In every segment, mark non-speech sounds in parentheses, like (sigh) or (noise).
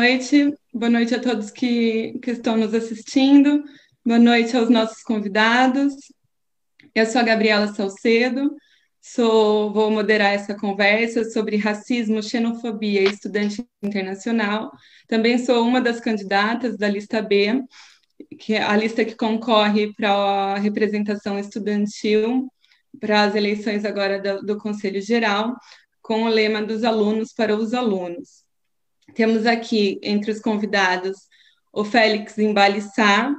noite, boa noite a todos que, que estão nos assistindo, boa noite aos nossos convidados. Eu sou a Gabriela Salcedo, sou, vou moderar essa conversa sobre racismo, xenofobia e estudante internacional. Também sou uma das candidatas da lista B, que é a lista que concorre para a representação estudantil para as eleições agora do, do Conselho Geral, com o lema dos alunos para os alunos. Temos aqui entre os convidados o Félix Embalissá,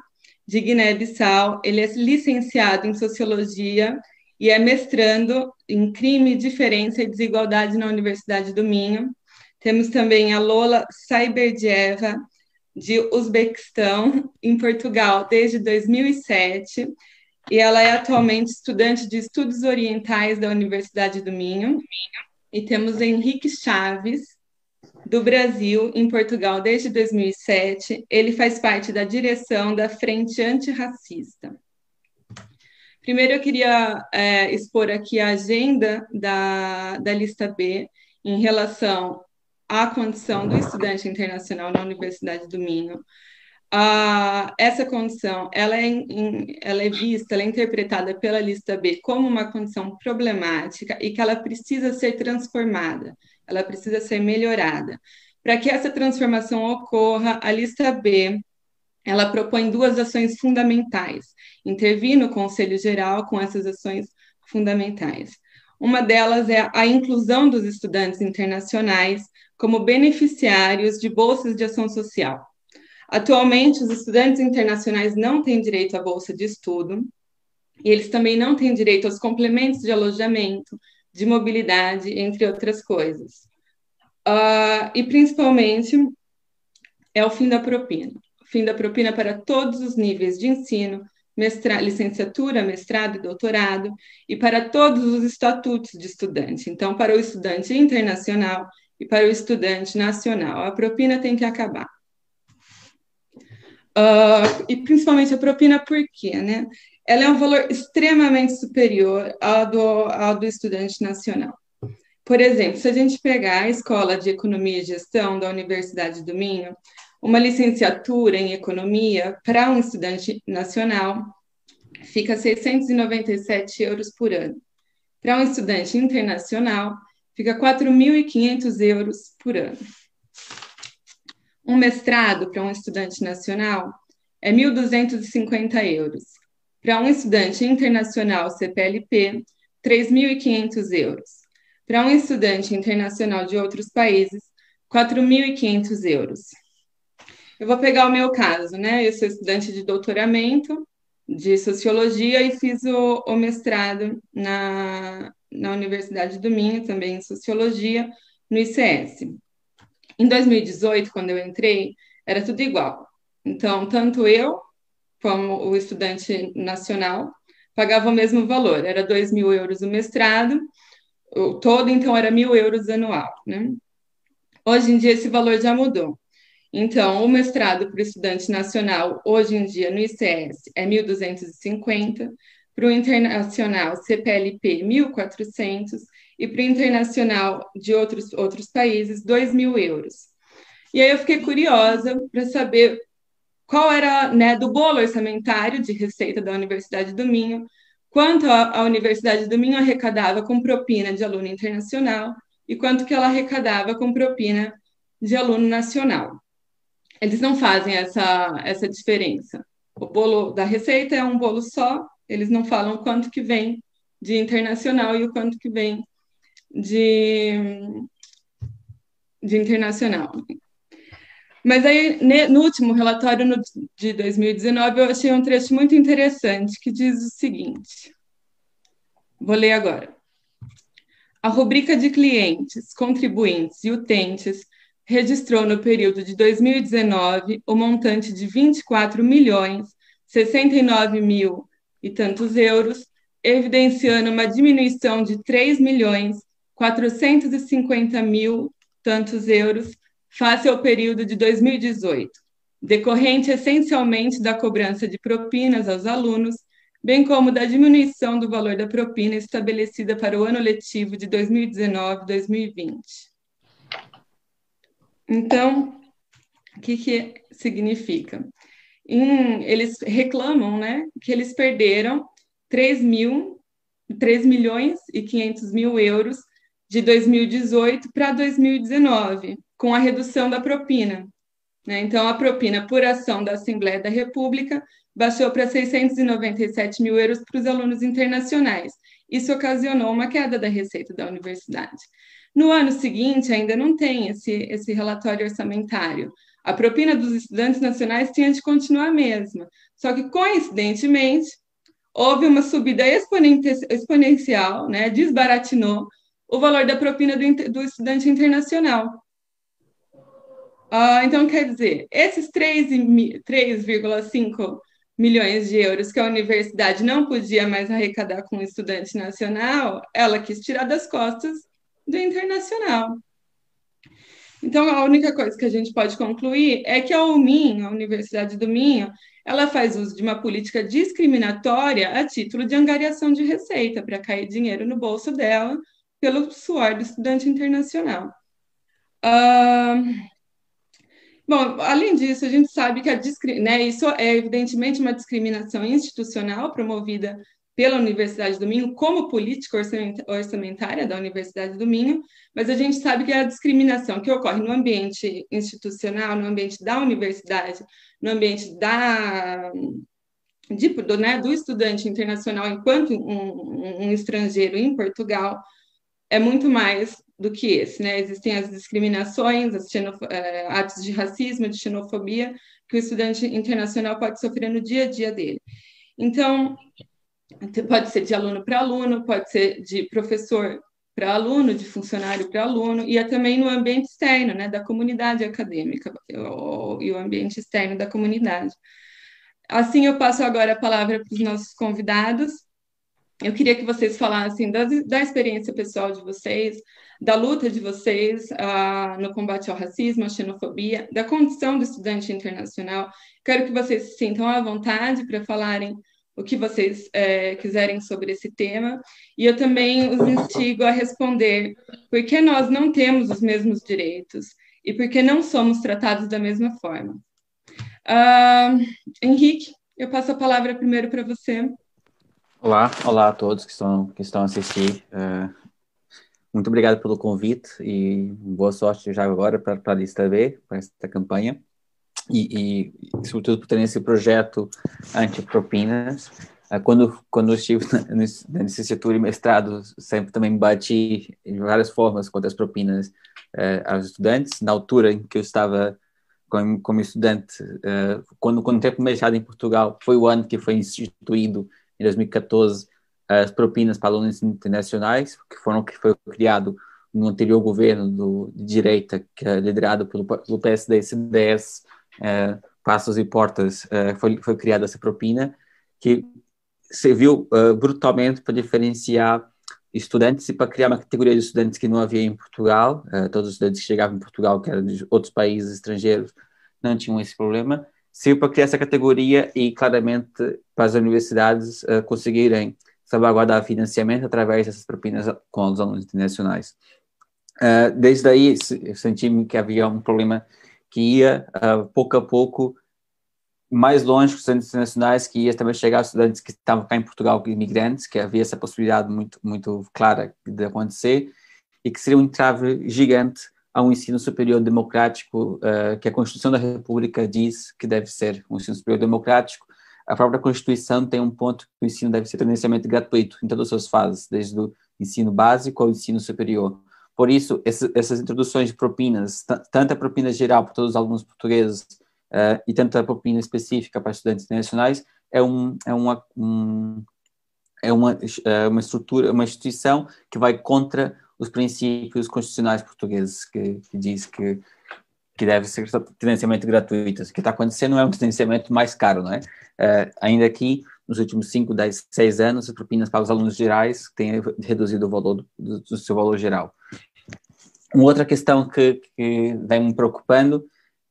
de Guiné-Bissau. Ele é licenciado em Sociologia e é mestrando em Crime, Diferença e Desigualdade na Universidade do Minho. Temos também a Lola Saiberdieva, de Uzbequistão, em Portugal, desde 2007, e ela é atualmente estudante de Estudos Orientais da Universidade do Minho. E temos Henrique Chaves, do Brasil em Portugal desde 2007. Ele faz parte da direção da Frente Antirracista. Primeiro, eu queria é, expor aqui a agenda da, da lista B em relação à condição do estudante internacional na Universidade do Minho. Ah, essa condição ela é, ela é vista, ela é interpretada pela lista B como uma condição problemática e que ela precisa ser transformada ela precisa ser melhorada. Para que essa transformação ocorra, a lista B ela propõe duas ações fundamentais. Intervir no Conselho Geral com essas ações fundamentais. Uma delas é a inclusão dos estudantes internacionais como beneficiários de bolsas de ação social. Atualmente, os estudantes internacionais não têm direito à bolsa de estudo, e eles também não têm direito aos complementos de alojamento, de mobilidade, entre outras coisas. Uh, e principalmente é o fim da propina. O fim da propina para todos os níveis de ensino, mestra, licenciatura, mestrado e doutorado, e para todos os estatutos de estudante. Então, para o estudante internacional e para o estudante nacional, a propina tem que acabar. Uh, e principalmente a propina, por quê? Né? Ela é um valor extremamente superior ao do, ao do estudante nacional. Por exemplo, se a gente pegar a Escola de Economia e Gestão da Universidade do Minho, uma licenciatura em Economia para um estudante nacional fica 697 euros por ano. Para um estudante internacional, fica 4.500 euros por ano. Um mestrado para um estudante nacional é 1.250 euros. Para um estudante internacional CPLP, 3.500 euros. Para um estudante internacional de outros países, 4.500 euros. Eu vou pegar o meu caso, né? Eu sou estudante de doutoramento de sociologia e fiz o, o mestrado na, na Universidade do Minho, também em sociologia, no ICS. Em 2018, quando eu entrei, era tudo igual. Então, tanto eu como o estudante nacional, pagava o mesmo valor, era 2 mil euros o mestrado, o todo, então, era mil euros anual. Né? Hoje em dia, esse valor já mudou. Então, o mestrado para o estudante nacional, hoje em dia, no ICS, é 1.250, para o internacional CPLP, 1.400, e para o internacional de outros, outros países, 2 mil euros. E aí eu fiquei curiosa para saber qual era, né, do bolo orçamentário de receita da Universidade do Minho, quanto a, a Universidade do Minho arrecadava com propina de aluno internacional e quanto que ela arrecadava com propina de aluno nacional. Eles não fazem essa, essa diferença. O bolo da receita é um bolo só, eles não falam quanto que vem de internacional e o quanto que vem de, de internacional. Mas aí, no último relatório de 2019, eu achei um trecho muito interessante que diz o seguinte: vou ler agora. A rubrica de clientes, contribuintes e utentes registrou no período de 2019 o montante de 24 milhões 69 mil e tantos euros, evidenciando uma diminuição de 3 milhões 450 mil tantos euros face ao período de 2018, decorrente essencialmente da cobrança de propinas aos alunos, bem como da diminuição do valor da propina estabelecida para o ano letivo de 2019-2020. Então, O que, que significa? Em, eles reclamam né, que eles perderam 3, mil, 3 milhões e 500 mil euros de 2018 para 2019, com a redução da propina. Né? Então, a propina por ação da Assembleia da República baixou para 697 mil euros para os alunos internacionais. Isso ocasionou uma queda da receita da universidade. No ano seguinte, ainda não tem esse, esse relatório orçamentário. A propina dos estudantes nacionais tinha de continuar a mesma. Só que, coincidentemente, houve uma subida exponencial, né, desbaratinou o valor da propina do, do estudante internacional. Uh, então, quer dizer, esses 3,5 milhões de euros que a universidade não podia mais arrecadar com o estudante nacional, ela quis tirar das costas do internacional. Então, a única coisa que a gente pode concluir é que a UMIN, a Universidade do Minho, ela faz uso de uma política discriminatória a título de angariação de receita, para cair dinheiro no bolso dela pelo suor do estudante internacional. Uh, bom, além disso, a gente sabe que a né, isso é evidentemente uma discriminação institucional promovida pela Universidade do Minho como política orçamentária da Universidade do Minho, mas a gente sabe que a discriminação que ocorre no ambiente institucional, no ambiente da universidade, no ambiente da de, do, né, do estudante internacional enquanto um, um, estrangeiro em Portugal é muito mais do que esse, né? Existem as discriminações, as eh, atos de racismo, de xenofobia que o estudante internacional pode sofrer no dia a dia dele. Então, pode ser de aluno para aluno, pode ser de professor para aluno, de funcionário para aluno, e é também no ambiente externo, né, da comunidade acadêmica, e o ambiente externo da comunidade. Assim, eu passo agora a palavra para os nossos convidados. Eu queria que vocês falassem da, da experiência pessoal de vocês, da luta de vocês uh, no combate ao racismo, à xenofobia, da condição do estudante internacional. Quero que vocês se sintam à vontade para falarem o que vocês é, quiserem sobre esse tema. E eu também os instigo a responder por que nós não temos os mesmos direitos e por que não somos tratados da mesma forma. Uh, Henrique, eu passo a palavra primeiro para você. Olá, olá a todos que estão, que estão a assistir. Uh, muito obrigado pelo convite e boa sorte já agora para, para a lista B, para esta campanha e, e, sobretudo por terem esse projeto anti-propinas. Ah, quando, quando estive na, licenciatura e mestrado, sempre também bati em várias formas contra as propinas uh, aos estudantes. Na altura em que eu estava como, como estudante, uh, quando, quando o mestrado em Portugal, foi o ano que foi instituído, em 2014, as propinas para alunos internacionais, que foram que foi criado no anterior governo do, de direita, que é liderado pelo, pelo PSD e CDS, uh, Passos e Portas, uh, foi, foi criada essa propina, que serviu uh, brutalmente para diferenciar estudantes e para criar uma categoria de estudantes que não havia em Portugal. todos os estudantes que chegavam em Portugal, que eram de outros países estrangeiros, não tinham esse problema. Serviu para criar essa categoria e, claramente, para as universidades conseguirem salvaguardar financiamento através dessas propinas com os alunos internacionais. Uh, desde aí, senti-me que havia um problema que ia, uh, pouco a pouco, mais longe que os estudantes internacionais, que ia também chegar aos estudantes que estavam cá em Portugal, imigrantes, que havia essa possibilidade muito, muito clara de acontecer, e que seria um entrave gigante a um ensino superior democrático, uh, que a Constituição da República diz que deve ser um ensino superior democrático. A própria Constituição tem um ponto que o ensino deve ser tendencialmente gratuito em todas as suas fases, desde o ensino básico ao ensino superior. Por isso, essas introduções de propinas, tanto a propina geral para todos os alunos portugueses uh, e tanto a propina específica para estudantes internacionais, é, um, é, uma, um, é uma, é uma estrutura, uma instituição que vai contra os princípios constitucionais portugueses, que, que diz que, que deve ser tendencialmente gratuito. O que está acontecendo é um tendenciamento mais caro, não é? Uh, ainda aqui, nos últimos 5, 10, 6 anos, as propinas para os alunos gerais têm reduzido o valor do, do seu valor geral. Uma outra questão que, que vem me preocupando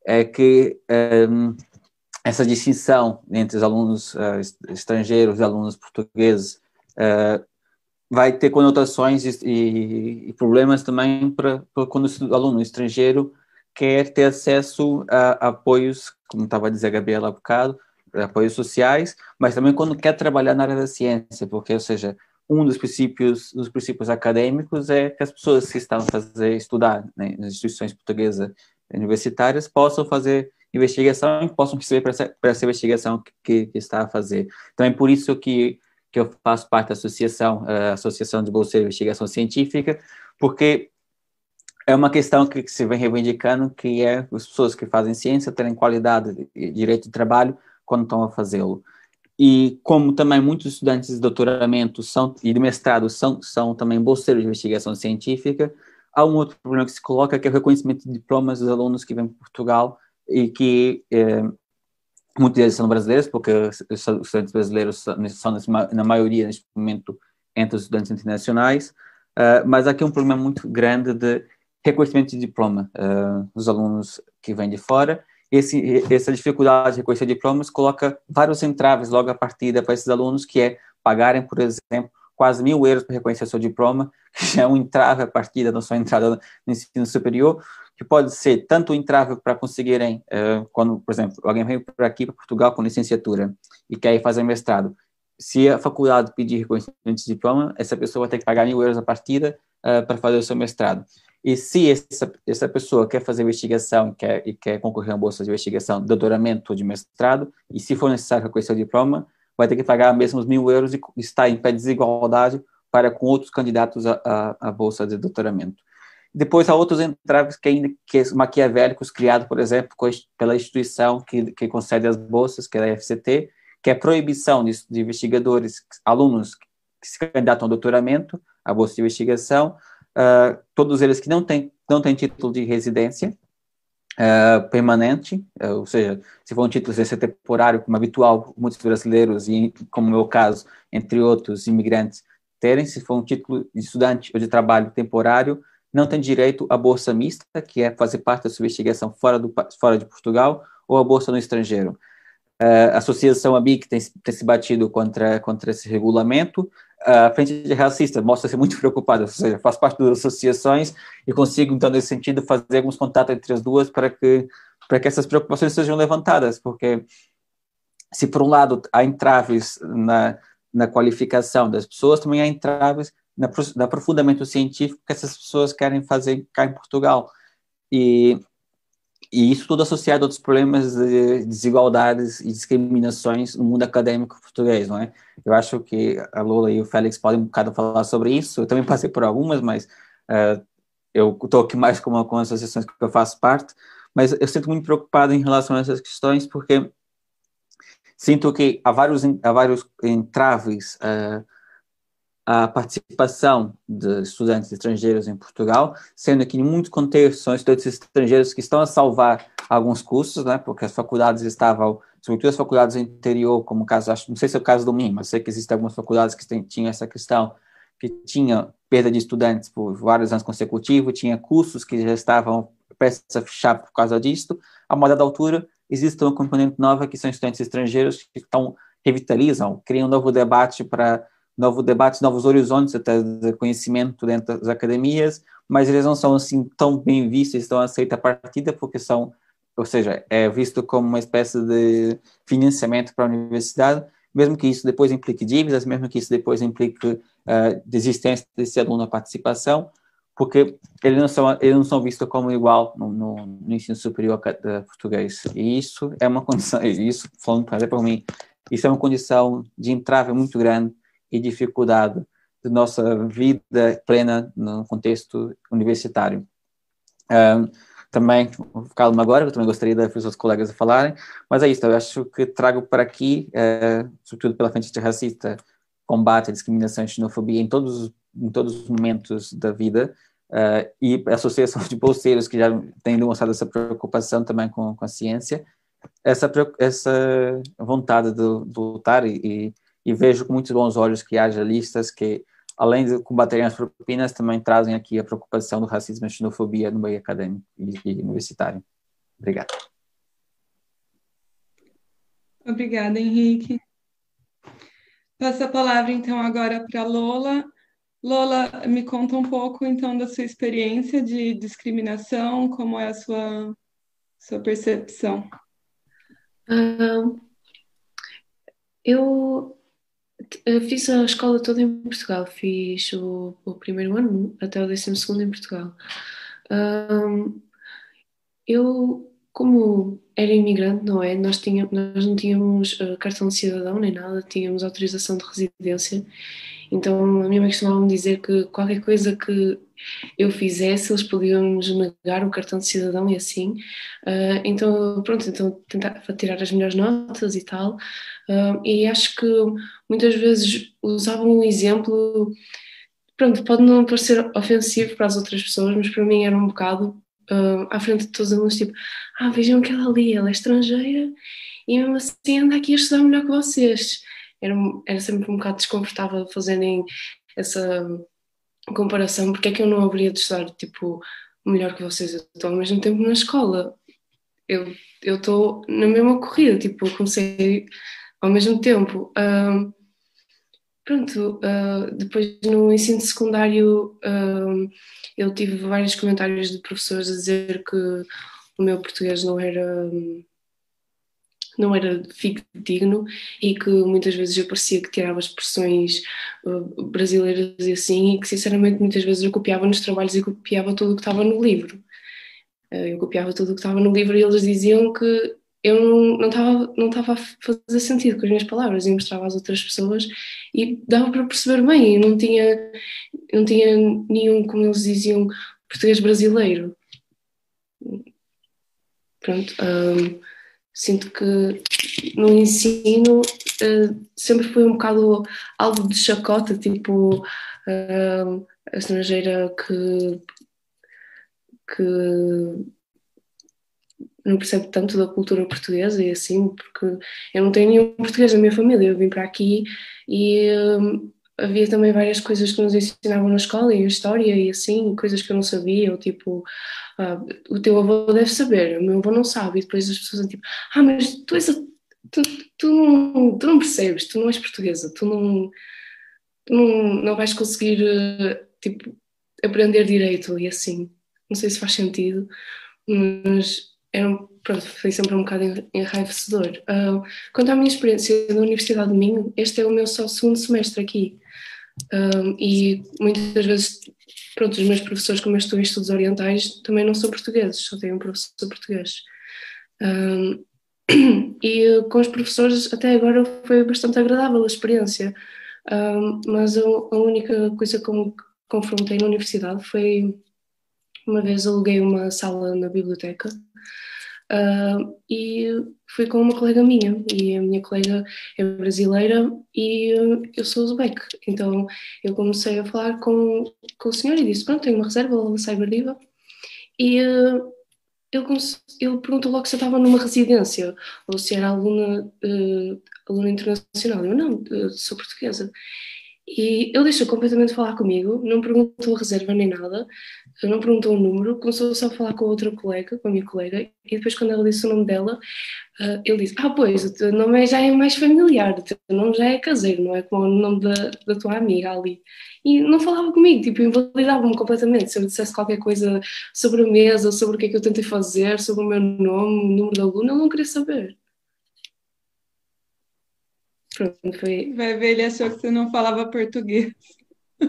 é que um, essa distinção entre os alunos uh, estrangeiros e alunos portugueses uh, vai ter conotações e, e, e problemas também para, para quando o aluno estrangeiro quer ter acesso a, apoios, como estava a dizer a Gabriela há bocado, apoios sociais, mas também quando quer trabalhar na área da ciência, porque, ou seja, um dos princípios, dos princípios acadêmicos é que as pessoas que estão a fazer estudar né, nas instituições portuguesas universitárias possam fazer investigação e possam receber para essa, essa investigação que, que, está a fazer. Então é por isso que, que eu faço parte da associação, a Associação de Bolseiros de Investigação Científica, porque é uma questão que, que se vem reivindicando, que é as pessoas que fazem ciência terem qualidade e direito de trabalho quando estão a fazê-lo. E como também muitos estudantes de doutoramento são, e de mestrado são, são também bolseiros de investigação científica, há um outro problema que se coloca, que é o reconhecimento de diplomas dos alunos que vêm para Portugal e que eh, muitos deles são brasileiros, porque os estudantes brasileiros são, na maioria, neste momento, entre os estudantes internacionais, uh, mas aqui é um problema muito grande de reconhecimento de diploma uh, dos alunos que vêm de fora, esse, essa dificuldade de reconhecer diplomas coloca vários entraves logo a partida para esses alunos, que é pagarem, por exemplo, quase mil euros para reconhecer seu diploma, (laughs) que já é um entrave a partida da sua entrada no ensino superior, que pode ser tanto entrave para conseguirem, uh, quando, por exemplo, alguém vem para aqui, para Portugal, com licenciatura e quer fazer mestrado, se a faculdade pedir reconhecimento de diploma, essa pessoa vai ter que pagar mil euros a partida uh, para fazer o seu mestrado. E se essa, essa pessoa quer fazer investigação quer, e quer concorrer a bolsa de investigação, doutoramento ou de mestrado, e se for necessário reconhecer o diploma, vai ter que pagar mesmo os mil euros e está em pé de desigualdade para com outros candidatos à, bolsa de doutoramento. Depois há outros entraves que ainda que maquiavélicos criados, por exemplo, pela instituição que, que concede as bolsas, que é a FCT, que é a proibição de, de investigadores, alunos que se candidatam ao doutoramento, à bolsa de investigação, uh, todos eles que não têm, não têm título de residência uh, permanente, uh, ou seja, se for um título de residência temporário, como habitual, muitos brasileiros, e como é o meu caso, entre outros imigrantes, terem, se for um título de estudante ou de trabalho temporário, não tem direito à bolsa mista, que é fazer parte da investigação fora, do, fora de Portugal, ou a bolsa no estrangeiro. Uh, a associação ABIC tem, tem se batido contra, contra esse regulamento, a Frente de Racista mostra-se muito (laughs) preocupada, ou seja, faz parte das associações e consigo, então, nesse sentido, fazer alguns contatos entre as duas para que, para que essas preocupações sejam levantadas, porque se, por um lado, há entraves na, na qualificação das pessoas, também há entraves na, aprofundamento científico que essas pessoas querem fazer cá em Portugal. E e isso tudo associado a outros problemas de desigualdades e discriminações no mundo acadêmico português, não é? Eu acho que a Lula e o Félix podem um bocado falar sobre isso. Eu também passei por algumas, mas uh, eu estou aqui mais com, com as associações que eu faço parte. Mas eu sinto muito preocupado em relação a essas questões, porque sinto que há vários, há vários entraves uh, a participação de estudantes estrangeiros em Portugal, sendo que em muitos contextos são estudantes estrangeiros que estão a salvar alguns cursos, né, porque as faculdades estavam, sobretudo as faculdades do interior, como o caso, acho, não sei se é o caso do MIM, mas sei que existem algumas faculdades que tem, tinham essa questão, que tinha perda de estudantes por vários anos consecutivos, tinha cursos que já estavam prestes a fechar por causa disso. A moda da altura, existe uma componente nova que são estudantes estrangeiros que estão, revitalizam, criam um novo debate para novo debate, novos horizontes até de conhecimento dentro das academias, mas eles não são assim tão bem vistos, estão aceitos a partida porque são, ou seja, é visto como uma espécie de financiamento para a universidade, mesmo que isso depois implique dívidas, mesmo que isso depois implique uh, desistência desse aluno na participação, porque eles não são, eles não são vistos como igual no, no, no ensino superior português. E isso é uma condição, (laughs) isso, falando para mim, isso é uma condição de entrave muito grande e dificuldade de nossa vida plena no contexto universitário. Um, também, calma agora, eu também gostaria de ouvir os colegas a falarem, mas é isso, eu acho que trago para aqui, uh, sobretudo pela frente de racista, combate à discriminação e xenofobia em todos, em todos os momentos da vida, uh, e a associação de bolseiros que já tem demonstrado essa preocupação também com, com a ciência, essa, essa vontade de, de lutar e, e e vejo com muitos bons olhos que haja listas que, além de combaterem as propinas, também trazem aqui a preocupação do racismo e xenofobia no meio acadêmico e, e universitário. Obrigado. Obrigada, Henrique. Passo a palavra, então, agora para a Lola. Lola, me conta um pouco então da sua experiência de discriminação, como é a sua, sua percepção? Uh, eu fiz a escola toda em Portugal, fiz o, o primeiro ano até o décimo segundo em Portugal. Uh, eu, como era imigrante, não é? Nós, tínhamos, nós não tínhamos uh, cartão de cidadão nem nada, tínhamos autorização de residência então a minha mãe costumava me dizer que qualquer coisa que eu fizesse, eles podiam-nos negar o cartão de cidadão e assim. Uh, então, pronto, então tentava tirar as melhores notas e tal. Uh, e acho que muitas vezes usavam um exemplo, pronto, pode não parecer ofensivo para as outras pessoas, mas para mim era um bocado uh, à frente de todos os alunos, tipo, ah, vejam que ela ali, ela é estrangeira e mesmo assim anda aqui a estudar melhor que vocês era, era sempre um bocado desconfortável fazerem essa comparação, porque é que eu não haveria de estar, tipo, melhor que vocês, eu estou ao mesmo tempo na escola, eu estou na mesma corrida, tipo, comecei ao mesmo tempo. Uh, pronto, uh, depois no ensino secundário uh, eu tive vários comentários de professores a dizer que o meu português não era não era digno e que muitas vezes eu parecia que tirava expressões uh, brasileiras e assim, e que sinceramente muitas vezes eu copiava nos trabalhos e copiava tudo o que estava no livro. Uh, eu copiava tudo o que estava no livro e eles diziam que eu não, estava, não estava a fazer sentido com as minhas palavras e mostrava às outras pessoas e dava para perceber bem, eu não tinha, não tinha nenhum, como eles diziam, português brasileiro. Pronto. Um, Sinto que no ensino uh, sempre foi um bocado algo de chacota, tipo uh, a estrangeira que, que não percebe tanto da cultura portuguesa e assim, porque eu não tenho nenhum português na minha família, eu vim para aqui e uh, havia também várias coisas que nos ensinavam na escola e história e assim, coisas que eu não sabia, ou tipo ah, o teu avô deve saber, o meu avô não sabe, e depois as pessoas tipo, ah, mas tu, és a, tu, tu, não, tu não percebes, tu não és portuguesa, tu não, tu não, não vais conseguir, ah, tipo, aprender direito e assim. Não sei se faz sentido, mas era, pronto, foi sempre um bocado enraivecedor. Uh, quanto à minha experiência na Universidade de Minho, este é o meu só segundo semestre aqui. Uh, e muitas vezes pronto, os meus professores, como eu estou em estudos orientais, também não são portugueses, só tenho um professor português. Um, (clears throat) e com os professores, até agora foi bastante agradável a experiência, um, mas a, a, única coisa que me confrontei na universidade foi uma vez aluguei uma sala na biblioteca Uh, e fui com uma colega minha, e a minha colega é brasileira e eu sou uzbeque. Então eu comecei a falar com, com o senhor e disse: Pronto, tenho uma reserva, ela Cyberdiva. E uh, ele, ele perguntou logo se eu estava numa residência ou se era aluna, uh, aluna internacional. Eu não, sou portuguesa. E ele deixou completamente falar comigo, não perguntou a reserva nem nada, não perguntou o número, começou só a falar com a outra colega, com a minha colega, e depois quando ela disse o nome dela, uh, ele disse, ah pois, o teu nome é, já é mais familiar, o teu nome já é caseiro, não é como o nome da, da tua amiga ali. E não falava comigo, tipo, invalidava-me completamente, se eu dissesse qualquer coisa sobre a mesa, sobre o que é que eu tentei fazer, sobre o meu nome, o número da aluna, ele não queria saber. Pronto, foi... Vai ver, ele achou que você não falava português.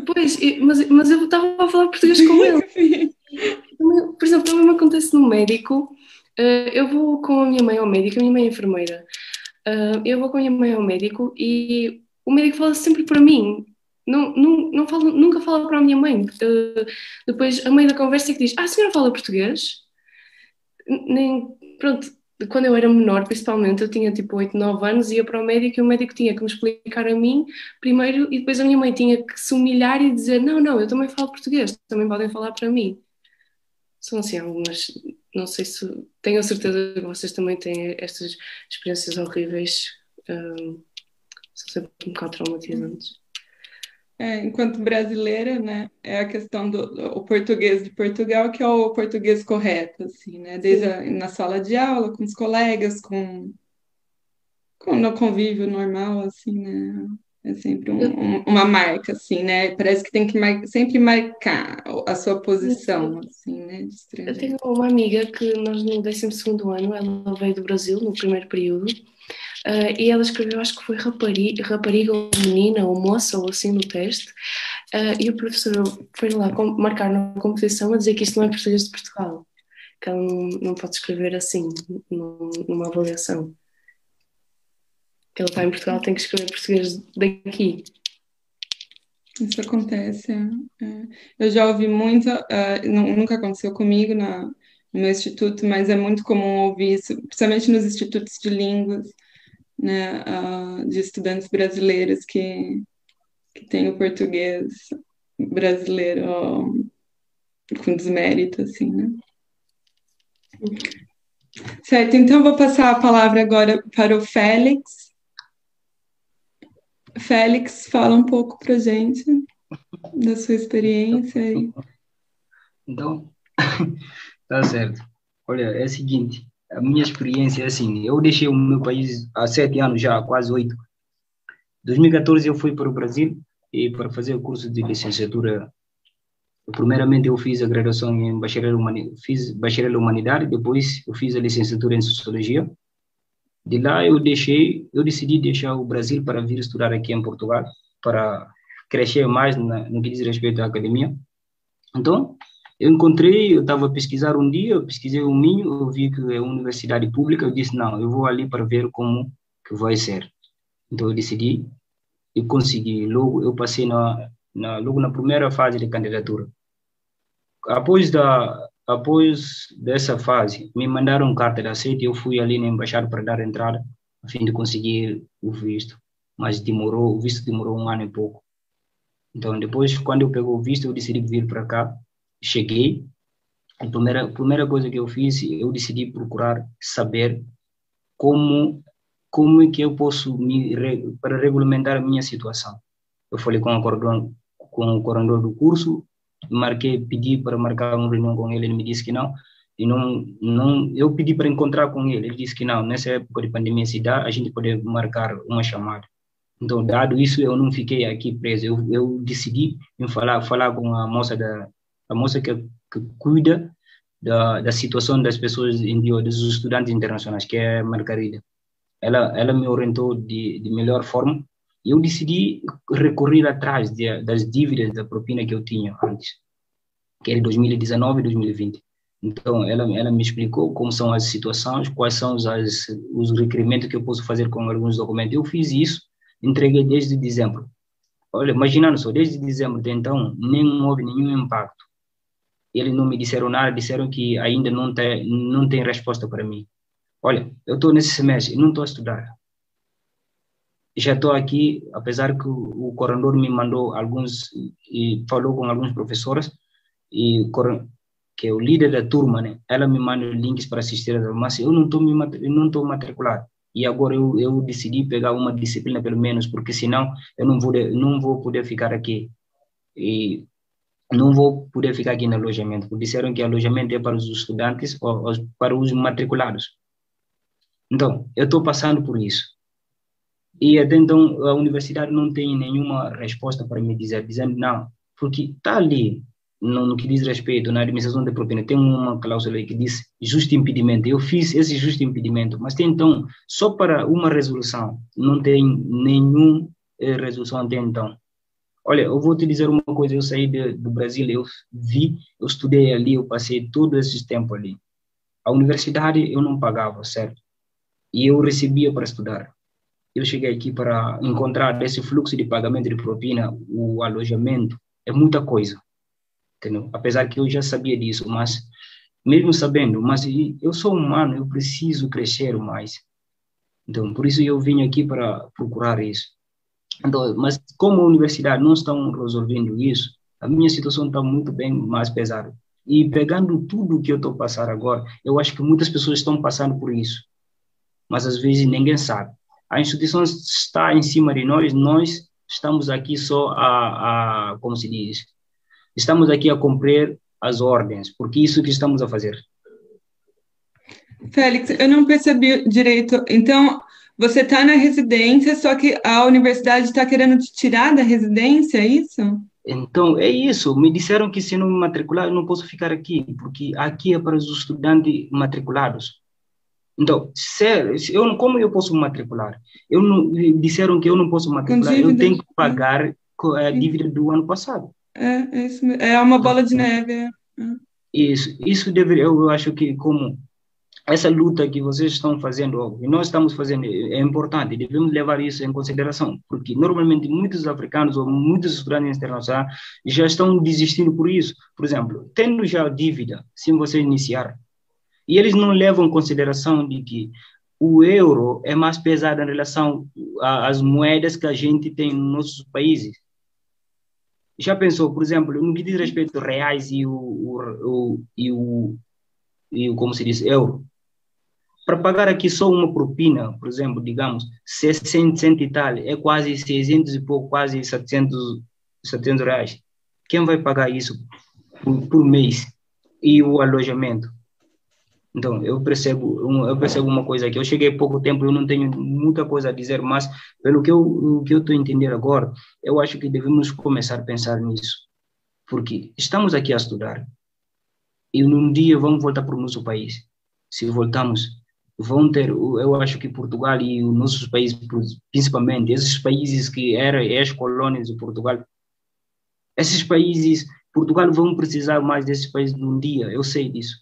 Pois, mas, mas eu estava a falar português com ele. (laughs) Por exemplo, também acontece no médico. Uh, eu vou com a minha mãe ao médico, a minha mãe é enfermeira. Uh, eu vou com a minha mãe ao médico e o médico fala sempre para mim. Não, não, não fala, nunca fala para a minha mãe. Uh, depois, a mãe da conversa é que diz: Ah, a senhora fala português? Nem, pronto, quando eu era menor, principalmente, eu tinha tipo 8, 9 anos, ia para o médico e o médico tinha que me explicar a mim primeiro e depois a minha mãe tinha que se humilhar e dizer: Não, não, eu também falo português, também podem falar para mim. São assim algumas, não sei se. Tenho a certeza que vocês também têm estas experiências horríveis, um, são sempre um bocado traumatizantes. É, enquanto brasileira, né, é a questão do, do português de Portugal, que é o português correto, assim, né, desde a, na sala de aula, com os colegas, com, com no convívio normal, assim, né, É sempre um, um, uma marca, assim, né? Parece que tem que mar sempre marcar a sua posição, assim, né? Eu tenho uma amiga que nós no 12 ano, ela veio do Brasil no primeiro período, uh, e ela escreveu, acho que foi rapariga, rapariga ou menina ou moça ou assim no teste, uh, e o professor foi lá marcar na competição a dizer que isto não é português de Portugal, que ela não, não pode escrever assim numa avaliação que ele está em Portugal tem que escrever português daqui. Isso acontece. É. Eu já ouvi muito, uh, nunca aconteceu comigo na, no meu instituto, mas é muito comum ouvir isso, principalmente nos institutos de línguas, né, uh, de estudantes brasileiros que, que têm o português brasileiro com desmérito, assim, né? Certo, então vou passar a palavra agora para o Félix. Félix, fala um pouco para gente da sua experiência. Então, (laughs) tá certo. Olha, é o seguinte, a minha experiência é assim, eu deixei o meu país há sete anos já, quase oito. Em 2014 eu fui para o Brasil e para fazer o curso de licenciatura. Primeiramente eu fiz a graduação em bacharel, fiz bacharel humanidade, depois eu fiz a licenciatura em sociologia de lá eu deixei, eu decidi deixar o Brasil para vir estudar aqui em Portugal, para crescer mais na, no que diz respeito à academia. Então, eu encontrei, eu estava a pesquisar um dia, eu pesquisei o Minho, eu vi que é uma universidade pública, eu disse, não, eu vou ali para ver como que vai ser. Então, eu decidi e consegui. Logo, eu passei na, na, logo na primeira fase de candidatura. Após da, Após dessa fase, me mandaram carta de aceite eu fui ali na embaixada para dar entrada, a fim de conseguir o visto. Mas demorou, o visto demorou um ano e pouco. Então, depois, quando eu peguei o visto, eu decidi vir para cá. Cheguei. A primeira, a primeira coisa que eu fiz, eu decidi procurar saber como como é que eu posso me para regulamentar a minha situação. Eu falei com o coordenador, com o coordenador do curso, marquei, pedi para marcar uma reunião com ele, ele me disse que não. E não, não, eu pedi para encontrar com ele, ele disse que não, nessa época de pandemia se dá, a gente pode marcar uma chamada. Então, dado isso, eu não fiquei aqui preso, eu, eu decidi em falar, falar com a moça da, a moça que, que cuida da, da situação das pessoas, dos estudantes internacionais, que é Margarida. Ela, ela me orientou de, de melhor forma eu decidi recorrer atrás de, das dívidas da propina que eu tinha antes, que era 2019 e 2020. Então, ela, ela me explicou como são as situações, quais são as, os requerimentos que eu posso fazer com alguns documentos. Eu fiz isso, entreguei desde dezembro. Olha, imaginando só, desde dezembro de então, nem houve nenhum impacto. Eles não me disseram nada, disseram que ainda não tem, não tem resposta para mim. Olha, eu estou nesse semestre, não estou a estudar já estou aqui, apesar que o, coordenador me mandou alguns e falou com alguns professores e que é o líder da turma, né? Ela me manda links para assistir a mas eu não estou não estou matriculado. E agora eu, eu decidi pegar uma disciplina pelo menos, porque senão eu não vou não vou poder ficar aqui. E não vou poder ficar aqui no alojamento. Porque disseram que alojamento é para os estudantes ou, ou para os matriculados. Então, eu estou passando por isso. E até então a universidade não tem nenhuma resposta para me dizer, dizendo não, porque está ali, no, no, que diz respeito na administração de propina, tem uma cláusula que diz justo impedimento. Eu fiz esse justo impedimento, mas tem então, só para uma resolução, não tem nenhuma eh, resolução até então. Olha, eu vou te dizer uma coisa, eu saí de, do Brasil, eu vi, eu estudei ali, eu passei todo esse tempo ali. A universidade eu não pagava, certo? E eu recebia para estudar eu cheguei aqui para encontrar esse fluxo de pagamento de propina, o alojamento, é muita coisa. Entendeu? Apesar que eu já sabia disso, mas mesmo sabendo, mas eu sou humano, eu preciso crescer mais. Então, por isso eu vim aqui para procurar isso. Então, mas como a universidade não estão resolvendo isso, a minha situação está muito bem mais pesada. E pegando tudo que eu estou passando agora, eu acho que muitas pessoas estão passando por isso. Mas às vezes ninguém sabe a instituição está em cima de nós, nós estamos aqui só a, a como se diz, estamos aqui a cumprir as ordens, porque isso que estamos a fazer. Félix, eu não percebi direito. Então, Você está na residência, só que a universidade está querendo te tirar da residência, é isso? Então, é isso. Me disseram que se não me matricular, eu não posso ficar aqui, porque aqui é para os estudantes matriculados. Então, se, eu, como eu posso me matricular? Eu não, disseram que eu não posso matricular, eu tenho que pagar a dívida do ano passado. É, é, isso, é uma bola de neve. É. Isso, isso deveria, eu acho que como essa luta que vocês estão fazendo, e nós estamos fazendo, é importante, devemos levar isso em consideração, porque normalmente muitos africanos ou muitos estudantes internacionais já estão desistindo por isso. Por exemplo, tendo já dívida, se você iniciar, e eles não levam em consideração de que o euro é mais pesado em relação às moedas que a gente tem nos nossos países. Já pensou, por exemplo, no que diz respeito aos reais e o, o, o, e o, e o como se diz, euro? Para pagar aqui só uma propina, por exemplo, digamos, 600 e tal, é quase 600 e pouco, quase 700, 700 reais. Quem vai pagar isso por, por mês? E o alojamento? Então, eu percebo, eu percebo uma coisa aqui. Eu cheguei há pouco tempo, eu não tenho muita coisa a dizer, mas pelo que eu que eu estou entendendo agora, eu acho que devemos começar a pensar nisso, porque estamos aqui a estudar e num dia vamos voltar para o nosso país. Se voltamos, vão ter, eu acho que Portugal e os nossos países, principalmente esses países que eram ex-colônias de Portugal, esses países, Portugal vão precisar mais desses países num dia. Eu sei disso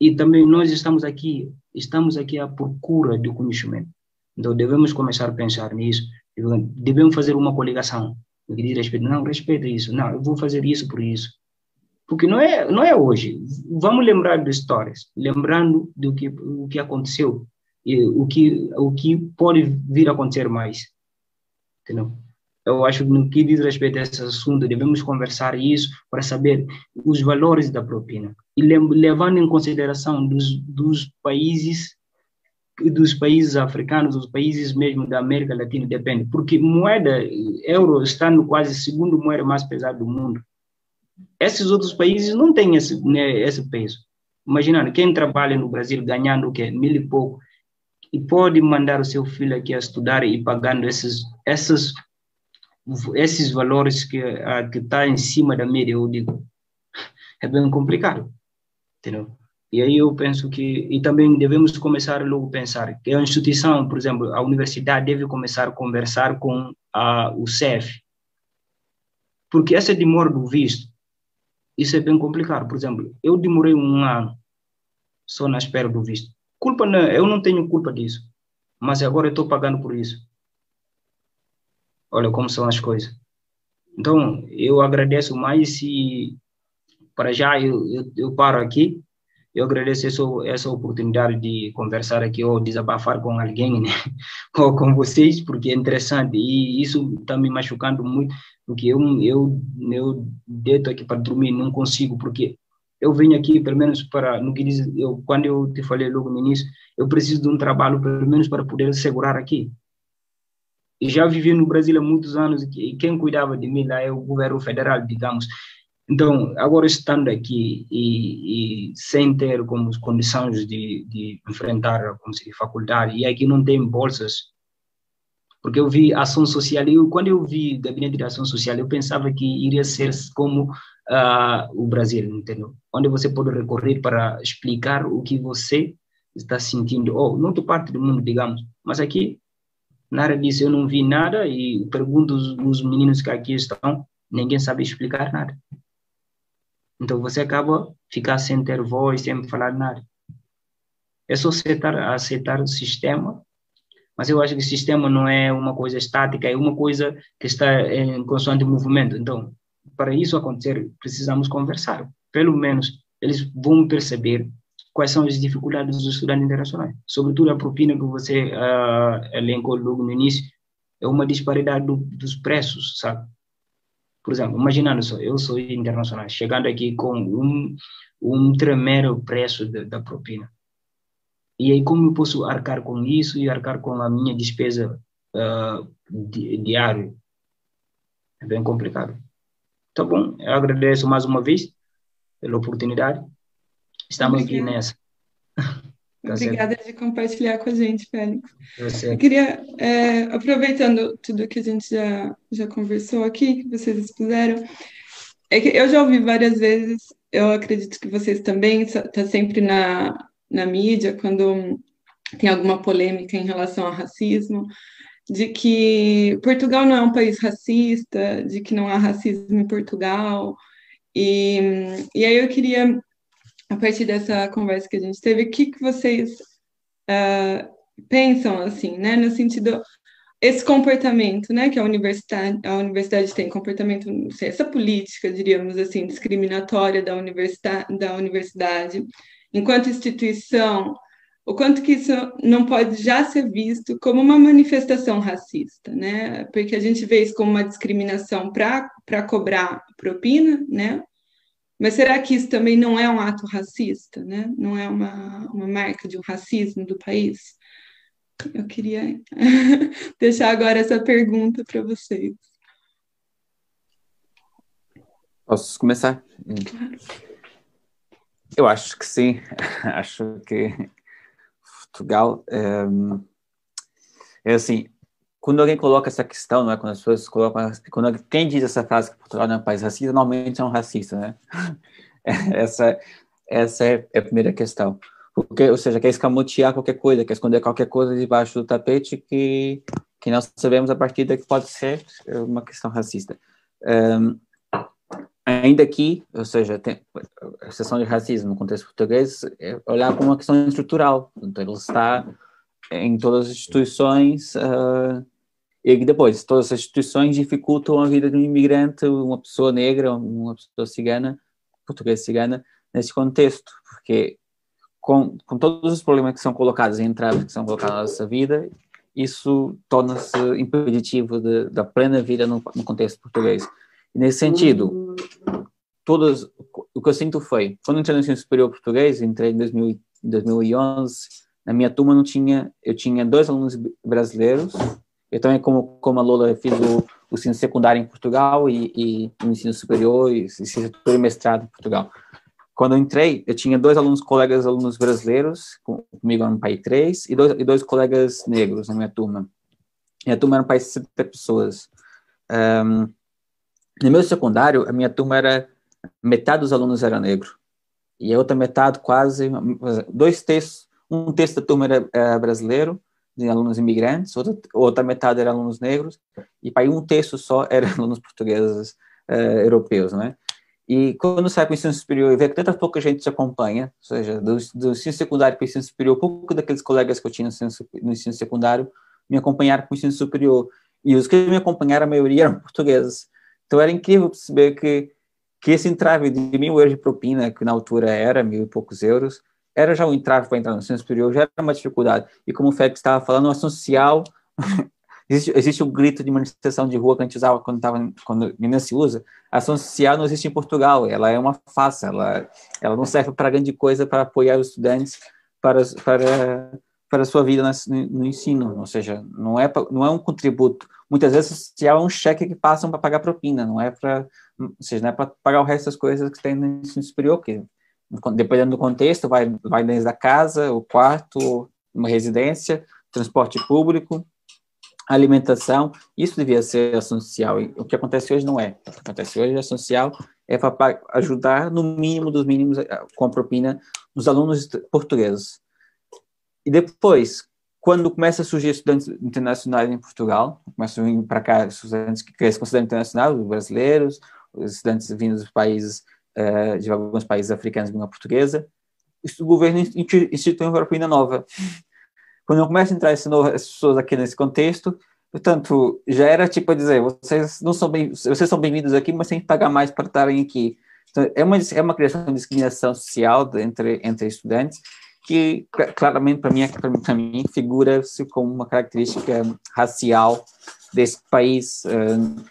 e também nós estamos aqui, estamos aqui à procura do conhecimento. Então devemos começar a pensar nisso, devemos fazer uma coligação. Respeito, não, respeita isso, não, eu vou fazer isso por isso. Porque não é, não é hoje. Vamos lembrar de histórias, lembrando do que o que aconteceu e o que o que pode vir a acontecer mais. Entendeu? eu acho que no que diz respeito a esse assunto, devemos conversar isso para saber os valores da propina e levando em consideração dos, dos países dos países africanos, dos países mesmo da América Latina, depende, porque moeda, euro está no quase segundo moeda mais pesada do mundo. Esses outros países não têm esse, né, esse peso. Imaginando, quem trabalha no Brasil ganhando o quê? Mil e pouco, e pode mandar o seu filho aqui a estudar e pagando esses, esses esses valores que uh, que está em cima da média, eu digo, é bem complicado, entendeu? E aí eu penso que, e também devemos começar logo a pensar que a instituição, por exemplo, a universidade deve começar a conversar com a, o CEF, porque essa demora do visto, isso é bem complicado. Por exemplo, eu demorei um ano só na espera do visto. Culpa não, eu não tenho culpa disso, mas agora eu estou pagando por isso. Olha como são as coisas. Então, eu agradeço mais e para já eu, eu, eu paro aqui. Eu agradeço essa, essa oportunidade de conversar aqui ou desabafar com alguém, né? (laughs) ou com vocês, porque é interessante. E isso está me machucando muito, porque eu, eu, eu deito aqui para dormir, não consigo, porque eu venho aqui, pelo menos para, no que diz, eu, quando eu te falei logo no início, eu preciso de um trabalho, pelo menos para poder segurar aqui e já vivi no Brasil há muitos anos e quem cuidava de mim lá é o governo federal, digamos. Então, agora estando aqui e, e sem ter como condições de, de enfrentar como se, faculdade, e aqui não tem bolsas, porque eu vi ação social, e quando eu vi gabinete de ação social, eu pensava que iria ser como uh, o Brasil, entendeu? Onde você pode recorrer para explicar o que você está sentindo, ou não outra parte do mundo, digamos, mas aqui Nara disse, eu não vi nada e pergunto os, os meninos que aqui estão, ninguém sabe explicar nada. Então você acaba ficar sem ter voz, sem falar nada. É só aceitar, aceitar o sistema, mas eu acho que o sistema não é uma coisa estática, é uma coisa que está em constante movimento. Então, para isso acontecer, precisamos conversar. Pelo menos eles vão perceber quais são as dificuldades dos estudantes internacionais. Sobretudo a propina que você uh, elencou logo no início, é uma disparidade do, dos preços, sabe? Por exemplo, imaginando só, eu sou internacional, chegando aqui com um, um tremendo preço de, da propina. E aí como eu posso arcar com isso e arcar com a minha despesa uh, di, diária? É bem complicado. Tá bom, eu agradeço mais uma vez pela oportunidade Estamos aqui nessa. Tá Obrigada certo. de compartilhar com a gente, Félix. Tá eu queria, é, aproveitando tudo que a gente já, já conversou aqui, que vocês expuseram, é que eu já ouvi várias vezes, eu acredito que vocês também, está sempre na, na mídia, quando tem alguma polêmica em relação ao racismo, de que Portugal não é um país racista, de que não há racismo em Portugal. E, e aí eu queria a partir dessa conversa que a gente teve, o que, que vocês uh, pensam, assim, né, no sentido, esse comportamento, né, que a universidade, a universidade tem, comportamento, não sei, essa política, diríamos assim, discriminatória da universidade, da universidade, enquanto instituição, o quanto que isso não pode já ser visto como uma manifestação racista, né? Porque a gente vê isso como uma discriminação para cobrar propina, né? Mas será que isso também não é um ato racista, né? Não é uma, uma marca de um racismo do país? Eu queria (laughs) deixar agora essa pergunta para vocês. Posso começar? Eu acho que sim. (laughs) acho que Portugal é, é assim. Quando alguém coloca essa questão, não é? Quando as pessoas colocam, quando quem diz essa frase que Portugal não é um país racista, normalmente é um racista, né? (laughs) essa, essa é a primeira questão. Porque, ou seja, quer escamotear qualquer coisa, quer esconder qualquer coisa debaixo do tapete que, que nós sabemos a partir daqui pode ser uma questão racista. Um, ainda aqui, ou seja, tem, a questão de racismo no contexto português é olhar como uma questão estrutural. Então, ele está em todas as instituições uh, e depois, todas as instituições dificultam a vida de um imigrante, uma pessoa negra, uma pessoa cigana, portuguesa cigana, nesse contexto, porque com, com todos os problemas que são colocados em entraves que são colocados na nossa vida, isso torna-se impeditivo de, da plena vida no, no, contexto português. E nesse sentido, todos, o que eu sinto foi, quando entrei no ensino superior português, entrei em 2000, 2011, na minha turma não tinha, eu tinha dois alunos brasileiros eu também, como, como a Lola, fiz o, o ensino secundário em Portugal e, e ensino superior e superior e mestrado em Portugal. Quando eu entrei, eu tinha dois alunos, colegas alunos brasileiros, comigo no pai três, e dois, e dois colegas negros na minha turma. Minha turma era um país de 60 pessoas. Um, no meu secundário, a minha turma era, metade dos alunos era negro. E a outra metade, quase, dois terços, um terço da turma era, era brasileiro, de alunos imigrantes, outra, outra metade eram alunos negros, e para um terço só eram (laughs) alunos portugueses uh, europeus, né? E quando sai para o ensino superior e vê que tanta pouca gente se acompanha, ou seja, do, do ensino secundário para o ensino superior, pouco daqueles colegas que eu tinha no ensino, no ensino secundário me acompanharam para o ensino superior. E os que me acompanharam, a maioria eram portugueses. Então era incrível perceber que, que esse entrave de mil euros de propina, que na altura era mil e poucos euros, era já um entrave para entrar no ensino superior, já era uma dificuldade. E como o Félix estava falando, a social, (laughs) existe, existe o grito de manifestação de rua que a gente usava quando, tava, quando ainda se usa, a ação social não existe em Portugal, ela é uma farsa, ela, ela não serve para grande coisa para apoiar os estudantes para, para, para a sua vida no, no ensino, ou seja, não é, não é um contributo. Muitas vezes social é um cheque que passam para pagar propina, não é para, ou seja, não é para pagar o resto das coisas que tem no ensino superior, que dependendo do contexto, vai, vai desde a casa, o quarto, uma residência, transporte público, alimentação, isso devia ser social. E o que acontece hoje não é. O que acontece hoje, ação social é para ajudar, no mínimo dos mínimos, eh, com a propina, os alunos portugueses. E depois, quando começa a surgir estudantes internacionais em Portugal, começam a vir para cá estudantes que se consideram internacionais, os brasileiros, os estudantes vindos dos países de alguns países africanos de língua portuguesa, o governo instituiu uma propina nova. Quando eu começo a entrar esse novo, pessoas aqui nesse contexto, portanto, já era tipo a dizer, vocês não são bem, vocês são bem-vindos aqui, mas tem que pagar mais para estarem aqui. Então, é uma é uma criação de discriminação social entre entre estudantes que claramente para mim para mim figura-se como uma característica racial desse país uh,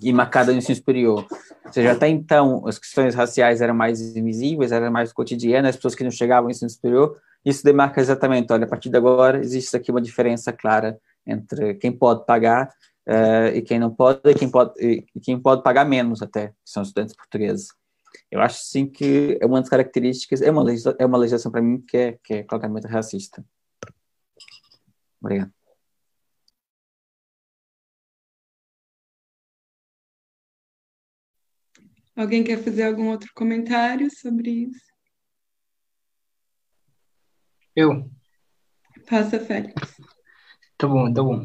e marcada no ensino superior. Ou seja, até então as questões raciais eram mais invisíveis, eram mais cotidianas, as pessoas que não chegavam ao ensino superior, isso demarca exatamente, olha, a partir de agora existe aqui uma diferença clara entre quem pode pagar uh, e quem não pode, e quem pode, e quem pode pagar menos até, que são estudantes portugueses. eu acho sim que é uma das características, é uma, é uma legislação para mim que é, que é claramente racista. Obrigado. Alguém quer fazer algum outro comentário sobre isso? Eu. Passa, Félix. Tá bom, tá bom.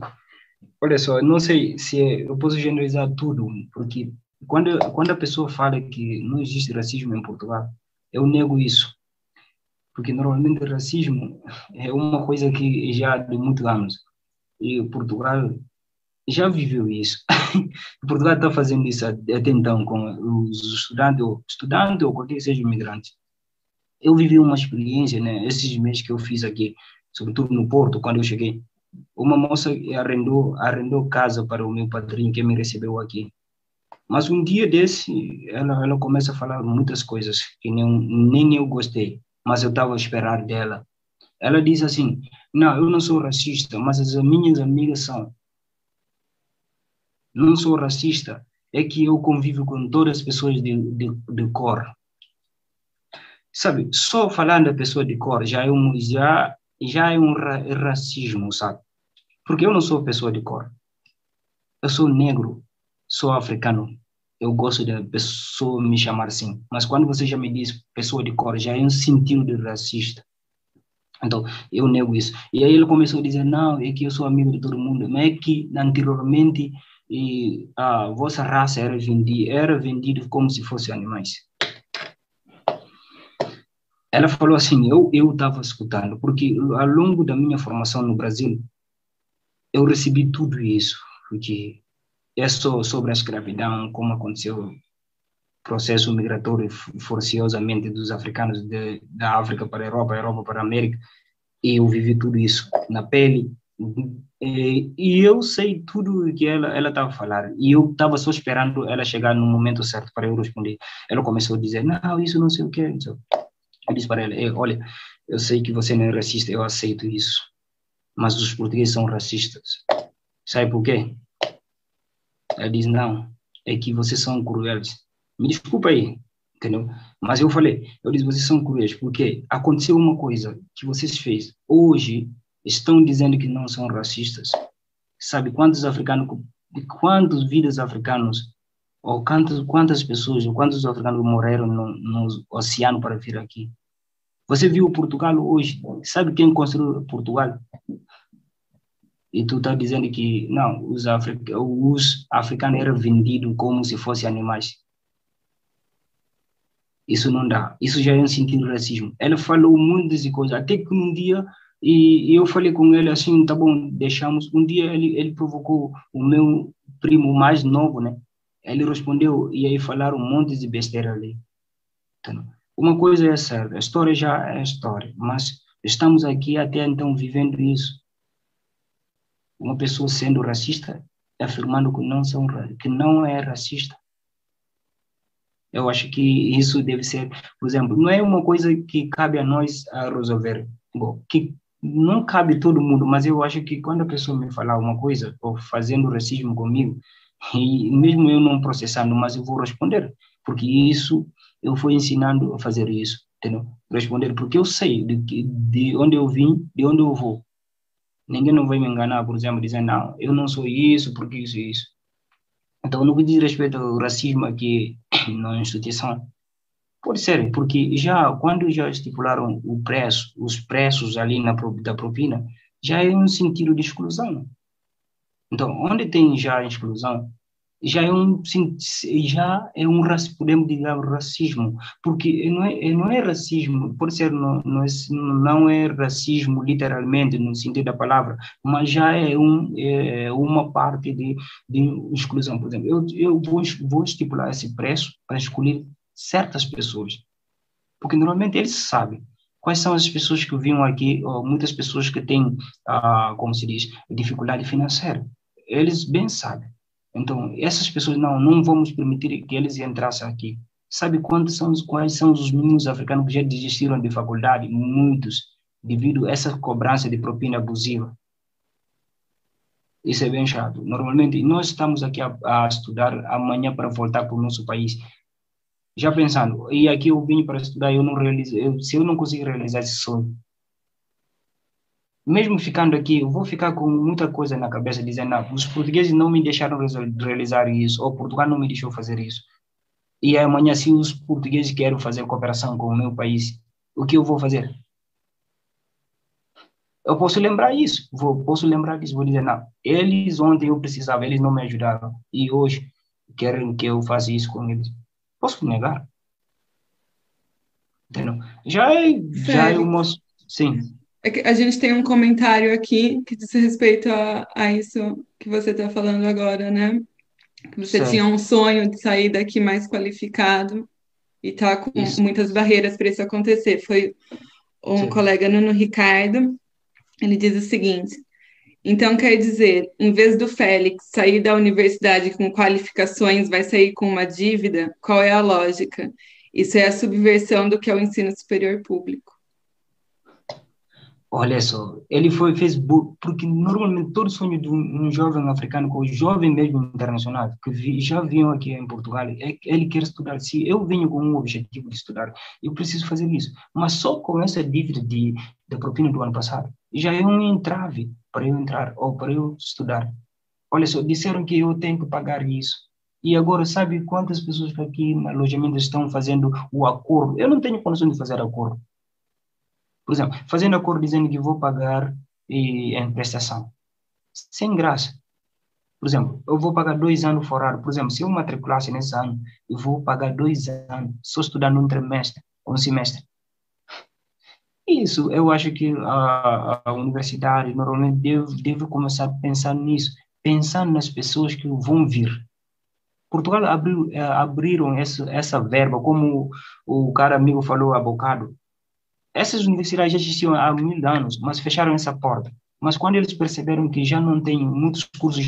Olha só, não sei se é, eu posso generalizar tudo, porque quando, quando a pessoa fala que não existe racismo em Portugal, eu nego isso. Porque normalmente racismo é uma coisa que já de muitos anos. E Portugal já viveu isso. (laughs) Portugal está fazendo isso até então com os estudantes, ou estudante ou qualquer que seja imigrante. Eu vivi uma experiência, né, esses meses que eu fiz aqui, sobretudo no Porto, quando eu cheguei. Uma moça arrendou, arrendou casa para o meu padrinho que me recebeu aqui. Mas um dia desse, ela, ela começa a falar muitas coisas que nem, nem eu gostei, mas eu estava a esperar dela. Ela diz assim: Não, eu não sou racista, mas as minhas amigas são não sou racista, é que eu convivo com todas as pessoas de, de, de cor. Sabe, só falando da pessoa de cor já é um, já, já é um ra racismo, sabe? Porque eu não sou pessoa de cor. Eu sou negro, sou africano. Eu gosto da pessoa me chamar assim. Mas quando você já me diz pessoa de cor, já é um sentido de racista. Então, eu nego isso. E aí ele começou a dizer, não, é que eu sou amigo de todo mundo. Mas é que anteriormente e a vossa raça era vendida, era vendida como se fossem animais. Ela falou assim, eu eu estava escutando, porque ao longo da minha formação no Brasil, eu recebi tudo isso, porque é só sobre a escravidão, como aconteceu o processo migratório forciosamente dos africanos de, da África para a Europa, Europa para a América, e eu vivi tudo isso na pele, e, e eu sei tudo que ela ela estava a falar e eu estava só esperando ela chegar no momento certo para eu responder. Ela começou a dizer não isso não sei o que. Eu disse para ela olha eu sei que você não é racista eu aceito isso mas os portugueses são racistas. Sabe por quê? Ela diz não é que vocês são cruéis. Me desculpa aí, entendeu? Mas eu falei, eu disse, vocês são cruéis, porque aconteceu uma coisa que vocês fez. Hoje, estão dizendo que não são racistas. Sabe quantos africanos, quantos vidas africanos, ou quantas, quantas pessoas, ou quantos africanos morreram no, no oceano para vir aqui? Você viu Portugal hoje? Sabe quem construiu Portugal? E tu está dizendo que não, os, afric os africanos eram vendidos como se fossem animais. Isso não dá. Isso já é um sentido de racismo. Ela falou muitas coisas. Até que um dia e, eu falei com ele assim, tá bom, deixamos. Um dia ele, ele provocou o meu primo mais novo, né? Ele respondeu e aí falaram um monte de besteira ali. Então, uma coisa é certa, a história já é história, mas estamos aqui até então vivendo isso. Uma pessoa sendo racista, afirmando que não, são, que não é racista. Eu acho que isso deve ser, por exemplo, não é uma coisa que cabe a nós a resolver. Bom, que não cabe todo mundo, mas eu acho que quando a pessoa me falar uma coisa, ou fazendo racismo comigo, (laughs) e mesmo eu não processando, mas eu vou responder, porque isso, eu fui ensinando a fazer isso, entendeu? Responder, porque eu sei de, de onde eu vim, de onde eu vou. Ninguém não vai me enganar, por exemplo, dizendo, não, eu não sou isso, porque isso e isso. Então, no que diz respeito ao racismo aqui (clears throat) na instituição, Pode ser, porque já quando já estipularam o preço, os preços ali na da propina, já é um sentido de exclusão. Então, onde tem já exclusão, já é um já é um podemos dizer racismo, porque não é não é racismo, pode ser não, não é, não é racismo literalmente no sentido da palavra, mas já é um é uma parte de, de exclusão, por exemplo, eu eu vou vou estipular esse preço para escolher certas pessoas. Porque normalmente eles sabem quais são as pessoas que vinham aqui, ou muitas pessoas que têm, ah, como se diz, dificuldade financeira. Eles bem sabem. Então, essas pessoas, não, não vamos permitir que eles entrassem aqui. Sabe quantos são, quais são os meninos africanos que já desistiram de faculdade? Muitos, devido a essa cobrança de propina abusiva. Isso é bem chato. Normalmente, nós estamos aqui a, a estudar amanhã para voltar para o nosso país Já pensando, e aqui eu vim para estudar, eu não realizo, eu, se eu não consigo realizar esse sonho, mesmo ficando aqui, eu vou ficar com muita coisa na cabeça, dizendo, não, os portugueses não me deixaram realizar isso, ou Portugal não me deixou fazer isso. E amanhã, se os portugueses querem fazer cooperação com o meu país, o que eu vou fazer? Eu posso lembrar isso, vou, posso lembrar disso, vou dizer, não, eles ontem eu precisava, eles não me ajudaram, e hoje querem que eu faça isso com eles. Posso negar? Entendeu? Já é, já é uma... Sim. É a gente tem um comentário aqui que diz respeito a, a isso que você está falando agora, né? Que você certo. tinha um sonho de sair daqui mais qualificado e está com isso. muitas barreiras para isso acontecer. Foi um Sim. colega, Nuno Ricardo, ele diz o seguinte: então quer dizer, em vez do Félix sair da universidade com qualificações, vai sair com uma dívida? Qual é a lógica? Isso é a subversão do que é o ensino superior público. Olha só, ele foi fez porque normalmente todo sonho de um, jovem africano, ou jovem mesmo internacional, que vi, já vinham aqui em Portugal, é, ele quer estudar. Se eu venho com um objetivo de estudar, eu preciso fazer isso. Mas só com essa dívida de, da propina do ano passado, já é um entrave para eu entrar ou para eu estudar. Olha só, disseram que eu tenho que pagar isso. E agora, sabe quantas pessoas aqui no alojamento estão fazendo o acordo? Eu não tenho condição de fazer acordo por exemplo, fazendo acordo dizendo que vou pagar e, em prestação. Sem graça. Por exemplo, eu vou pagar dois anos forado. Por exemplo, se eu matriculasse nesse ano, eu vou pagar dois anos só estudando um trimestre, um semestre. Isso, eu acho que a, a universidade normalmente deve, deve começar a pensar nisso, pensando nas pessoas que vão vir. Portugal abriu, eh, abriram essa, essa verba, como o, cara amigo falou há bocado, essas universidades já existiam há mil anos, mas fecharam essa porta. Mas quando eles perceberam que já não tem muitos cursos,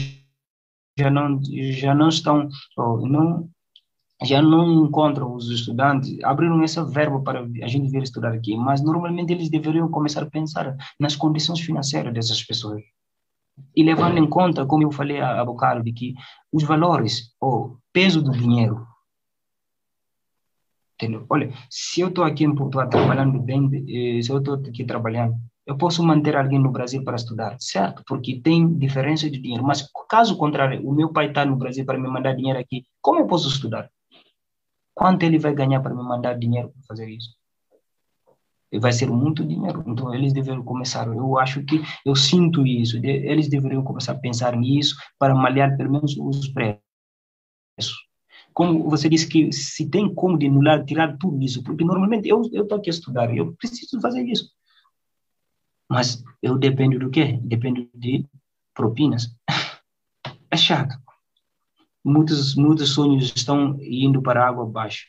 já não já não estão, não já não encontram os estudantes, abriram essa verba para a gente vir estudar aqui. Mas normalmente eles deveriam começar a pensar nas condições financeiras dessas pessoas e levando em conta, como eu falei há bocado, de que os valores, o peso do dinheiro Entendeu? Olha, se eu estou aqui em Portugal trabalhando bem, eh, se eu estou aqui trabalhando, eu posso manter alguém no Brasil para estudar, certo? Porque tem diferença de dinheiro. Mas caso contrário, o meu pai está no Brasil para me mandar dinheiro aqui, como eu posso estudar? Quanto ele vai ganhar para me mandar dinheiro para fazer isso? vai ser muito dinheiro. Então, eles deveriam começar. Eu acho que eu sinto isso. Eles deveriam começar a pensar nisso para malhar pelo menos os preços como você disse que se tem como de anular, tirar tudo isso, porque normalmente eu estou aqui a estudar, eu preciso fazer isso. Mas eu dependo do quê? Dependo de propinas. (laughs) É chato. Muitos, muitos sonhos estão indo para a água abaixo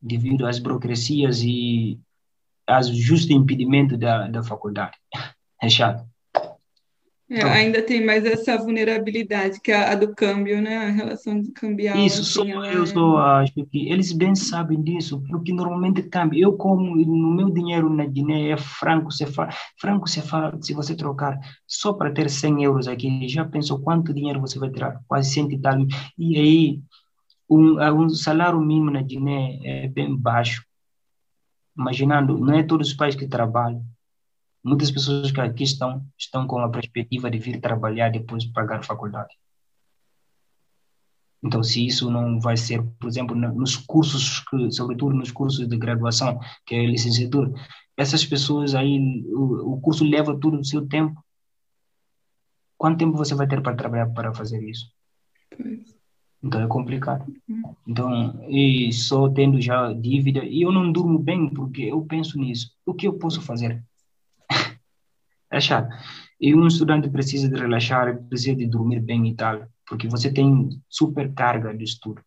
devido às burocracias e aos justos impedimentos da, da faculdade. (laughs) É chato. É, então, ainda tem mais essa vulnerabilidade que é a, a, do câmbio, né? A relação de cambial. Isso, assim, só eu é... só acho que eles bem sabem disso, porque normalmente cambia. Eu, como no meu dinheiro na Guiné é franco cefal, franco cefal, se você trocar só para ter 100 euros aqui, já pensou quanto dinheiro você vai tirar? Quase 100 e tal. E aí, um, um salário mínimo na Guiné é bem baixo. Imaginando, não é todos os pais que trabalham Muitas pessoas que aqui estão, estão com a perspectiva de vir trabalhar depois de pagar faculdade. Então, se isso não vai ser, por exemplo, nos cursos, que, sobretudo nos cursos de graduação, que é licenciatura, essas pessoas aí, o, o curso leva todo o seu tempo. Quanto tempo você vai ter para trabalhar para fazer isso? Então é complicado. Então, e só tendo já dívida, e eu não durmo bem porque eu penso nisso. O que eu posso fazer? Chato. E um estudante precisa de relaxar, precisa de dormir bem e tal, porque você tem super carga de estudo.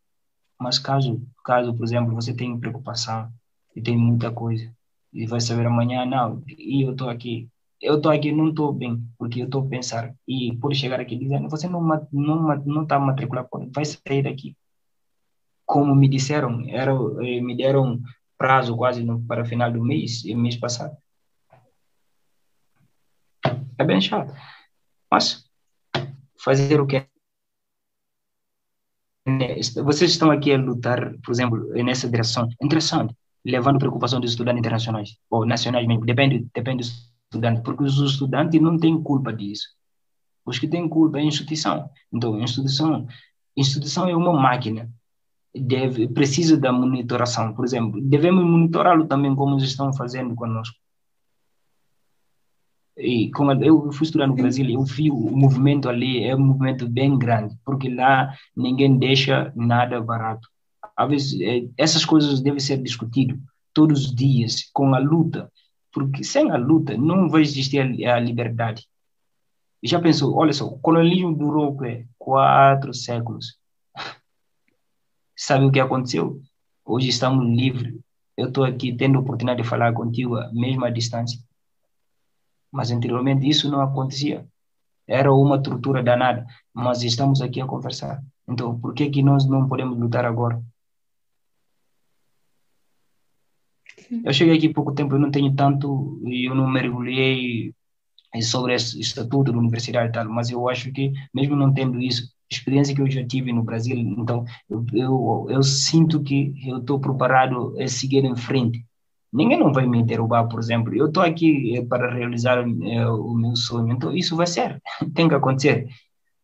Mas caso, caso, por exemplo, você tem preocupação e tem muita coisa, e vai saber amanhã, não, e eu estou aqui, eu estou aqui, não estou bem, porque eu estou a pensar, e por chegar aqui dizendo, você não não não está matriculado, vai sair daqui. Como me disseram, era, eh, me deram prazo quase no, para final do mês, mês passado. É bem chato. Mas fazer o que vocês estão aqui a lutar, por exemplo, nessa direção. Interessante, levando preocupação dos estudantes internacionais, ou nacionais mesmo, depende, depende do estudante, porque os estudantes não têm culpa disso. Os que têm culpa é a instituição. Então, a instituição, instituição é uma máquina, deve, precisa da monitoração. Por exemplo, devemos monitorá-lo também como eles estão fazendo conosco. E como eu fui estudar no Brasil, eu vi o movimento ali, é um movimento bem grande, porque lá ninguém deixa nada barato. Às vezes, é, essas coisas devem ser discutidas todos os dias, com a luta, porque sem a luta não vai existir a liberdade. Já pensou, olha só, o colonialismo durou quatro séculos. (laughs) Sabe o que aconteceu? Hoje estamos livres. Eu estou aqui tendo a oportunidade de falar contigo, mesmo à distância. Mas anteriormente isso não acontecia. Era uma tortura danada, mas estamos aqui a conversar. Então, por que que nós não podemos lutar agora? Eu cheguei aqui pouco tempo, eu não tenho tanto, eu não mergulhei sobre esse estatuto da universidade e tal, mas eu acho que, mesmo não tendo isso, experiência que eu já tive no Brasil, então eu, eu, eu sinto que eu estou preparado a seguir em frente. Ninguém não vai me derrubar, por exemplo. Eu estou aqui eh, para realizar é, o meu sonho, então isso vai ser, (laughs) tem que acontecer.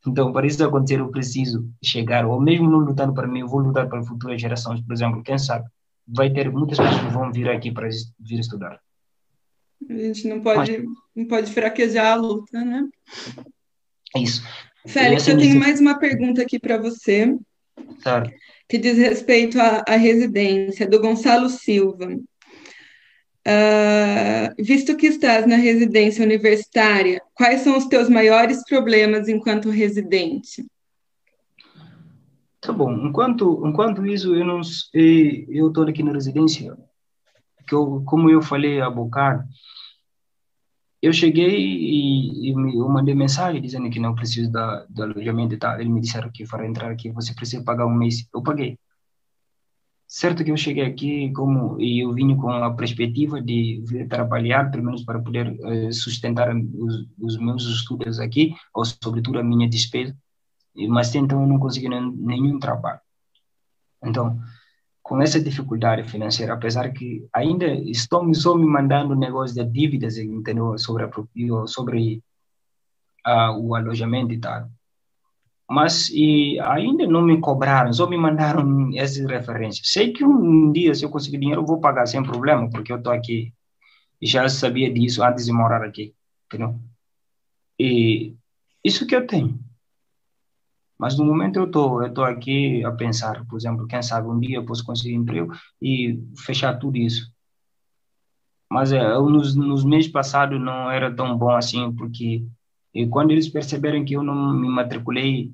Então, para isso acontecer, eu preciso chegar, ou mesmo não lutando para mim, eu vou lutar para futuras gerações, por exemplo, quem sabe, vai ter muitas pessoas que vão vir aqui para vir estudar. A gente não pode, Mas, não pode fraquejar a luta, né? Isso. Félix, eu tenho mais uma pergunta aqui para você. Claro. Que diz respeito à, à residência, do Gonçalo Silva. Uh, visto que estás na residência universitária, quais são os teus maiores problemas enquanto residente? Tá bom. Enquanto enquanto isso eu não eu estou aqui na residência, que eu, como eu falei há bocado, eu cheguei e, e eu mandei mensagem dizendo que não preciso da, do alojamento e tal. Eles me disseram que para entrar aqui você precisa pagar um mês. Eu paguei. Certo que eu cheguei aqui como e eu vim com a perspectiva de trabalhar, pelo menos para poder uh, sustentar os, os, meus estudos aqui, ou sobretudo a minha despesa. Mas então eu não consegui nenhum, trabalho. Então, com essa dificuldade financeira, apesar que ainda estão me só me mandando negócio de dívidas, entendeu? Sobre, a, sobre uh, o alojamento e tal. Mas e ainda não me cobraram, só me mandaram essas referências. Sei que um dia, se eu conseguir dinheiro, eu vou pagar sem problema, porque eu estou aqui e já sabia disso antes de morar aqui, entendeu? E isso que eu tenho. Mas no momento eu tô, eu tô aqui a pensar, por exemplo, quem sabe um dia eu posso conseguir emprego e fechar tudo isso. Mas é, eu, nos, nos meses passados não era tão bom assim, porque e quando eles perceberam que eu não me matriculei,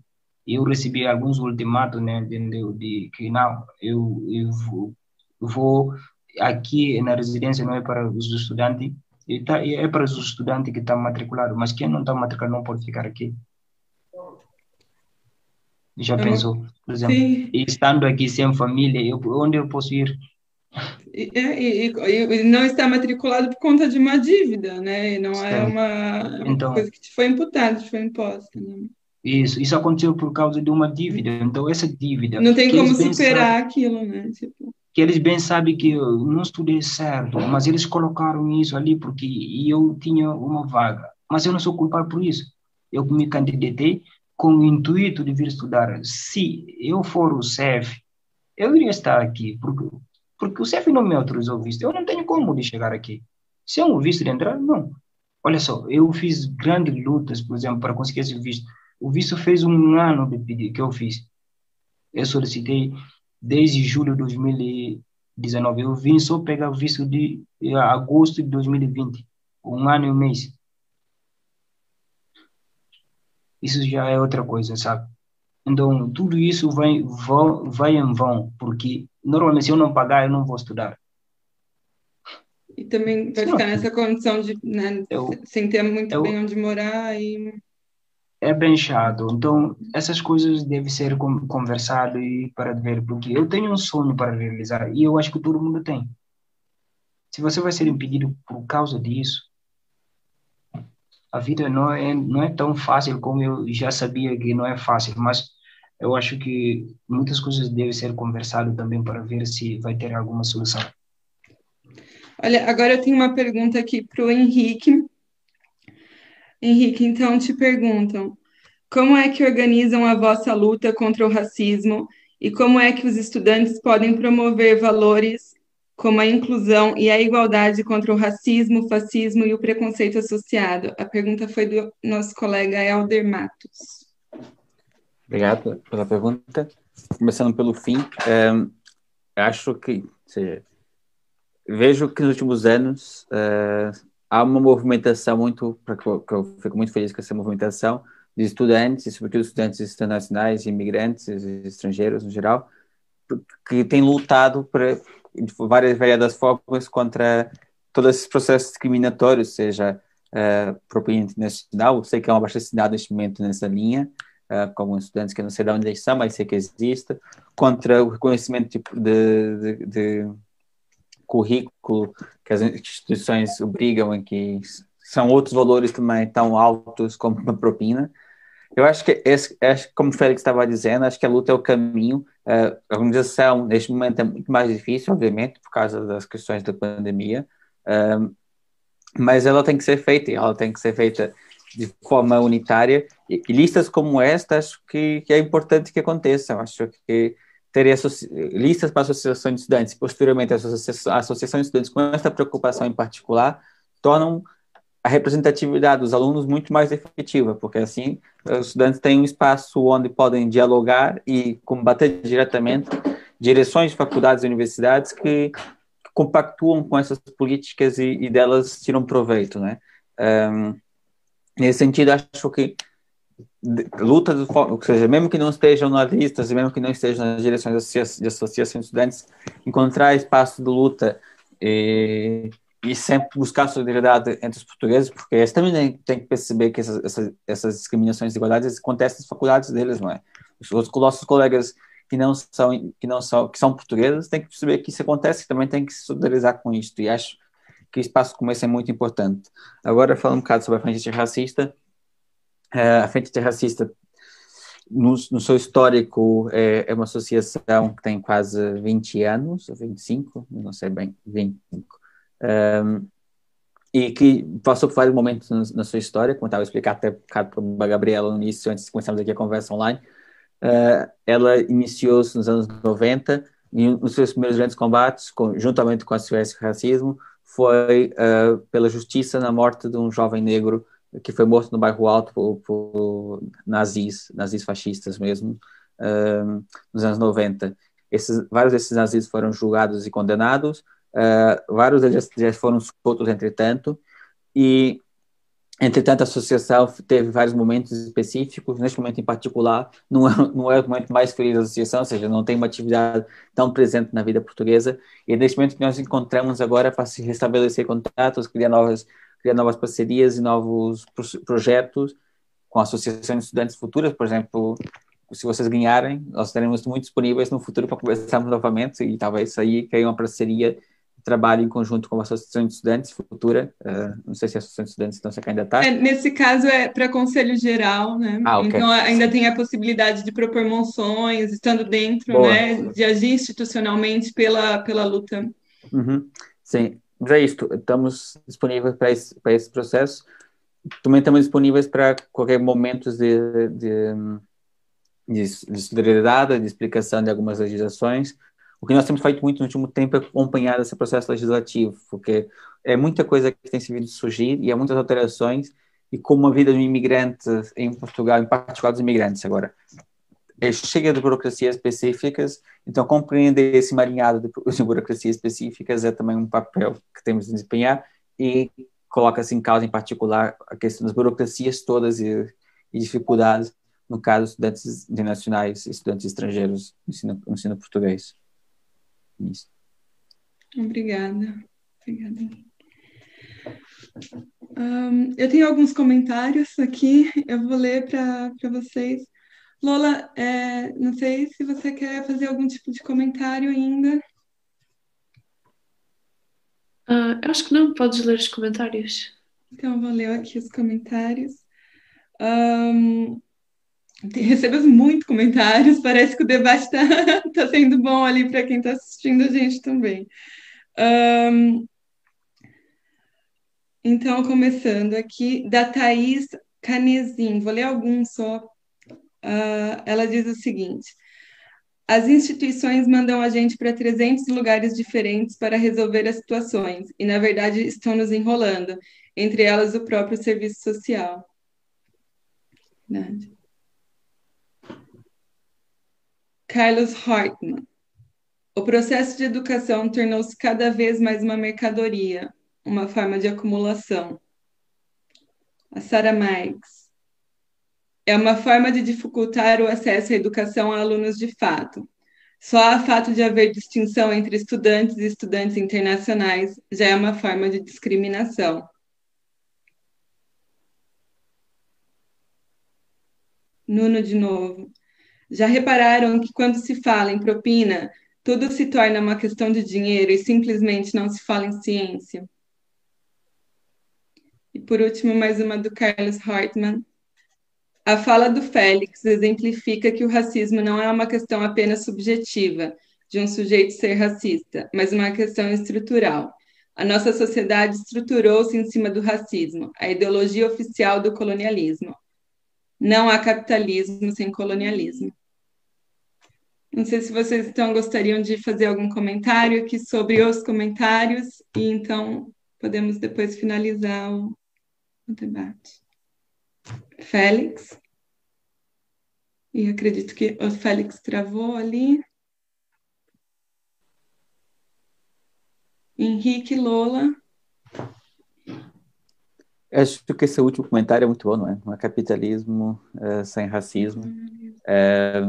eu recebi alguns ultimatos, né, de, de que não, eu, eu vou, eu vou aqui na residência não é para os estudantes, tá, é para os estudantes que estão matriculados, mas quem não está matriculado não pode ficar aqui. Já uhum. pensou? Por exemplo, Sim. estando aqui sem família, eu, onde eu posso ir? E, e, e, não está matriculado por conta de uma dívida, né? E não é Sim. é uma, então, coisa que te foi imputada, te foi imposta. Né? Isso, isso aconteceu por causa de uma dívida. Então, essa dívida. Não tem como superar sabem, aquilo, né? Tipo... Que eles bem sabem que eu não estudei certo, mas eles colocaram isso ali porque eu tinha uma vaga. Mas eu não sou culpado por isso. Eu me candidatei com o intuito de vir estudar. Se eu for o CEF, eu iria estar aqui, porque, porque o CEF não me autorizou o visto. Eu não tenho como de chegar aqui. Se é um visto de entrar, não. Olha só, eu fiz grandes lutas, por exemplo, para conseguir esse visto. O visto fez um ano que eu fiz. Eu solicitei desde julho de 2019. Eu vim só pegar o visto de agosto de 2020, um ano e um mês. isso já é outra coisa, sabe? Então, tudo isso vai, vai, vai em vão, porque normalmente se eu não pagar, eu não vou estudar. E também vai Sim, ficar nessa condição de, né, eu, sem ter muito eu, bem onde morar e... É bem chato. Então, essas coisas devem ser conversado e para ver, porque eu tenho um sonho para realizar e eu acho que todo mundo tem. Se você vai ser impedido por causa disso, a vida não é, não é tão fácil como eu já sabia que não é fácil, mas eu acho que muitas coisas devem ser conversadas também para ver se vai ter alguma solução. Olha, agora eu tenho uma pergunta aqui para o Henrique. Henrique, então te perguntam: como é que organizam a vossa luta contra o racismo e como é que os estudantes podem promover valores como a inclusão e a igualdade contra o racismo, fascismo e o preconceito associado? A pergunta foi do nosso colega Helder Matos. Obrigado pela pergunta. Começando pelo fim, é, acho que, seja, vejo que nos últimos anos é, há uma movimentação muito, que eu, que eu fico muito feliz com essa movimentação, de estudantes, e sobretudo estudantes internacionais, imigrantes, estrangeiros no geral, que têm lutado para, de várias variadas formas contra todos esses processos discriminatórios, seja uh, propina internacional, sei que é uma abaixo-assinado neste momento nessa linha, uh, como estudantes que não sei de onde eles são, mas sei que existe, contra o reconhecimento de, de, de, de currículo que as instituições obrigam a que são outros valores também tão altos como uma propina, eu acho que, esse, acho, como o Félix estava dizendo, acho que a luta é o caminho. A organização, neste momento, é muito mais difícil, obviamente, por causa das questões da pandemia, mas ela tem que ser feita, e ela tem que ser feita de forma unitária. E, e listas como esta, acho que, é importante que aconteçam. Acho que ter listas para a Associação de Estudantes, posteriormente a Associação, de Estudantes, com esta preocupação em particular, tornam a representatividade dos alunos muito mais efetiva, porque assim os estudantes têm um espaço onde podem dialogar e combater diretamente direções de faculdades e universidades que, compactuam com essas políticas e, e delas tiram proveito, né? Um, nesse sentido, acho que luta, de, ou seja, mesmo que não estejam nas listas mesmo que não estejam nas direções de associação de estudantes, encontrar espaço de luta e, e sempre buscar solidariedade entre os portugueses, porque eles também têm que perceber que essas, essas, essas discriminações e desigualdades acontecem nas faculdades deles, não é? Os, os nossos colegas que não são que não são que são portugueses têm que perceber que isso acontece e também têm que se solidarizar com isto. E acho que espaço como esse é muito importante. Agora falando um bocado sobre a frente racista, a frente racista no, no, seu histórico é, é, uma associação que tem quase 20 anos, ou 25, não sei bem, 25 um, e que passou por vários momentos na, na sua história, como estava a explicar até para a Gabriela no início, antes de começarmos aqui a conversa online. Uh, ela iniciou-se nos anos 90 e um dos seus primeiros grandes combates, com, juntamente com a o racismo, foi uh, pela justiça na morte de um jovem negro que foi morto no bairro Alto por, por nazis, nazis fascistas mesmo, uh, nos anos 90. Esses, vários desses nazis foram julgados e condenados, Uh, vários deles já foram soltos, entretanto, e, entretanto, a associação teve vários momentos específicos. Neste momento em particular, não é, não é o momento mais feliz da associação, ou seja, não tem uma atividade tão presente na vida portuguesa. E neste momento que nós encontramos agora para se restabelecer contatos, criar novas, criar novas parcerias e novos projetos com a Associação de Estudantes Futuras, por exemplo, se vocês ganharem, nós estaremos muito disponíveis no futuro para conversarmos novamente e talvez aí caia uma parceria trabalho em conjunto com a Associação de Estudantes Futura. Uh, não sei se a Associação de Estudantes então, se candidatar. É, nesse caso é para Conselho Geral, né? Ah, okay. Então ainda Sim. tem a possibilidade de propor moções, estando dentro, né, de agir institucionalmente pela, pela luta. Uhum. Sim, mas é isto. Estamos disponíveis para esse, para esse processo. Também estamos disponíveis para qualquer momento de, de, de, de solidariedade, de explicação de algumas legislações o que nós temos feito muito no último tempo é acompanhar esse processo legislativo, porque é muita coisa que tem vindo surgir e há muitas alterações, e como a vida do imigrante em Portugal, em particular dos imigrantes agora, cheia de burocracias específicas, então compreender esse marinhado (laughs) de burocracias específicas é também um papel que temos de desempenhar e coloca-se em causa, em particular, a questão das burocracias todas e, e dificuldades, no caso, estudantes internacionais e estudantes estrangeiros no ensino, no ensino português. Isso. Obrigada. Obrigada. Um, eu tenho alguns comentários aqui, eu vou ler para vocês. Lola, é, não sei se você quer fazer algum tipo de comentário ainda. Uh, acho que não, podes ler os comentários. Então, vou ler aqui os comentários. Um, recebemos muitos comentários, parece que o debate está (laughs) tá sendo bom ali para quem está assistindo a gente também. Um, então, começando aqui, da Thaís Canezin, vou ler alguns só. Uh, ela diz o seguinte: as instituições mandam a gente para 300 lugares diferentes para resolver as situações, e na verdade estão nos enrolando, entre elas o próprio serviço social. Verdade. Carlos Hartmann. O processo de educação tornou-se cada vez mais uma mercadoria, uma forma de acumulação. A Sarah Marx. É uma forma de dificultar o acesso à educação a alunos de fato. Só o fato de haver distinção entre estudantes e estudantes internacionais já é uma forma de discriminação. Nuno de novo. Já repararam que quando se fala em propina, tudo se torna uma questão de dinheiro e simplesmente não se fala em ciência? E por último, mais uma do Carlos Hartmann. A fala do Félix exemplifica que o racismo não é uma questão apenas subjetiva, de um sujeito ser racista, mas uma questão estrutural. A nossa sociedade estruturou-se em cima do racismo, a ideologia oficial do colonialismo. Não há capitalismo sem colonialismo. Não sei se vocês então gostariam de fazer algum comentário aqui sobre os comentários, e então podemos depois finalizar o, o debate. Félix? E acredito que o Félix travou ali. Henrique Lola. Acho que esse último comentário é muito bom, não é? Não é capitalismo é, sem racismo. É,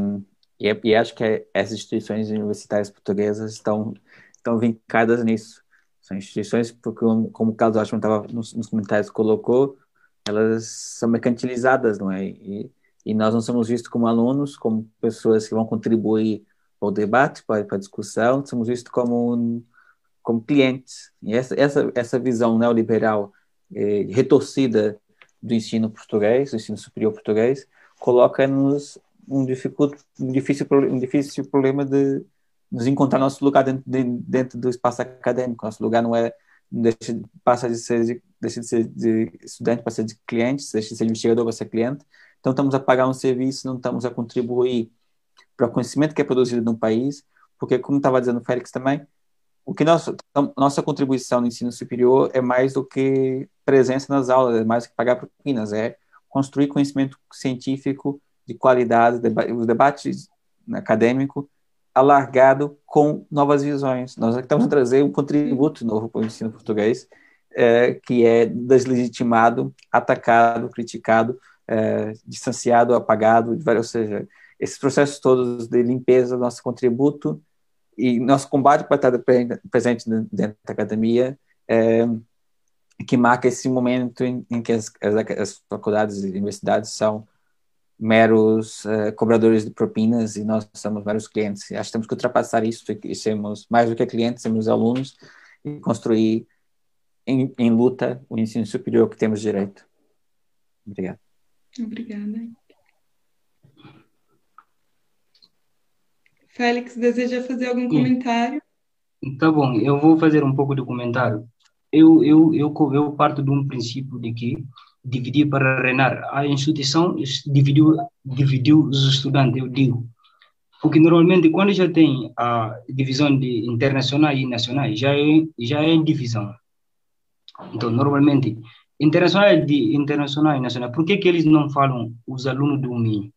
e, é, e, acho que essas instituições universitárias portuguesas estão, estão vincadas nisso. São instituições, porque, como o Carlos Ashman estava nos, nos, comentários colocou, elas são mercantilizadas, não é? E, e nós não somos vistos como alunos, como pessoas que vão contribuir para o debate, para, para a discussão, somos vistos como, como clientes. E essa, essa, essa visão neoliberal eh, retorcida do ensino português, do ensino superior português, coloca-nos um, um, difícil, um difícil problema de nos encontrar nosso lugar dentro, de, dentro do espaço acadêmico. Nosso lugar não é deixa, passa de ser deixa de ser de estudante para ser de cliente, deixa de ser investigador para ser cliente. Então estamos a pagar um serviço, não estamos a contribuir para o conhecimento que é produzido num país, porque como estava dizendo o Félix também, o que nossa, nossa contribuição no ensino superior é mais do que presença nas aulas, é mais do que pagar propinas, é construir conhecimento científico de qualidade, os debates acadêmico alargado com novas visões. Nós estamos a trazer um contributo novo para o ensino português, é, que é deslegitimado, atacado, criticado, é, distanciado, apagado, ou seja, esses processos todos de limpeza, nosso contributo e nosso combate para estar presente dentro da academia é, que marca esse momento em, em que as, as, faculdades e universidades são meros uh, cobradores de propinas e nós somos meros clientes. Acho que temos que ultrapassar isso e sermos mais do que clientes, sermos alunos e construir em, em luta o ensino superior que temos direito. Obrigado. Obrigada. Félix, deseja fazer algum comentário? Tá bom, eu vou fazer um pouco de comentário. Eu, eu, eu, eu parto de um princípio de que dividir para reinar. A instituição dividiu, dividiu os estudantes, eu digo. Porque normalmente quando já tem a divisão de internacional e nacional, já é, já é divisão. Então, normalmente, internacional, de, internacional e nacional, por que, que eles não falam os alunos do Minho?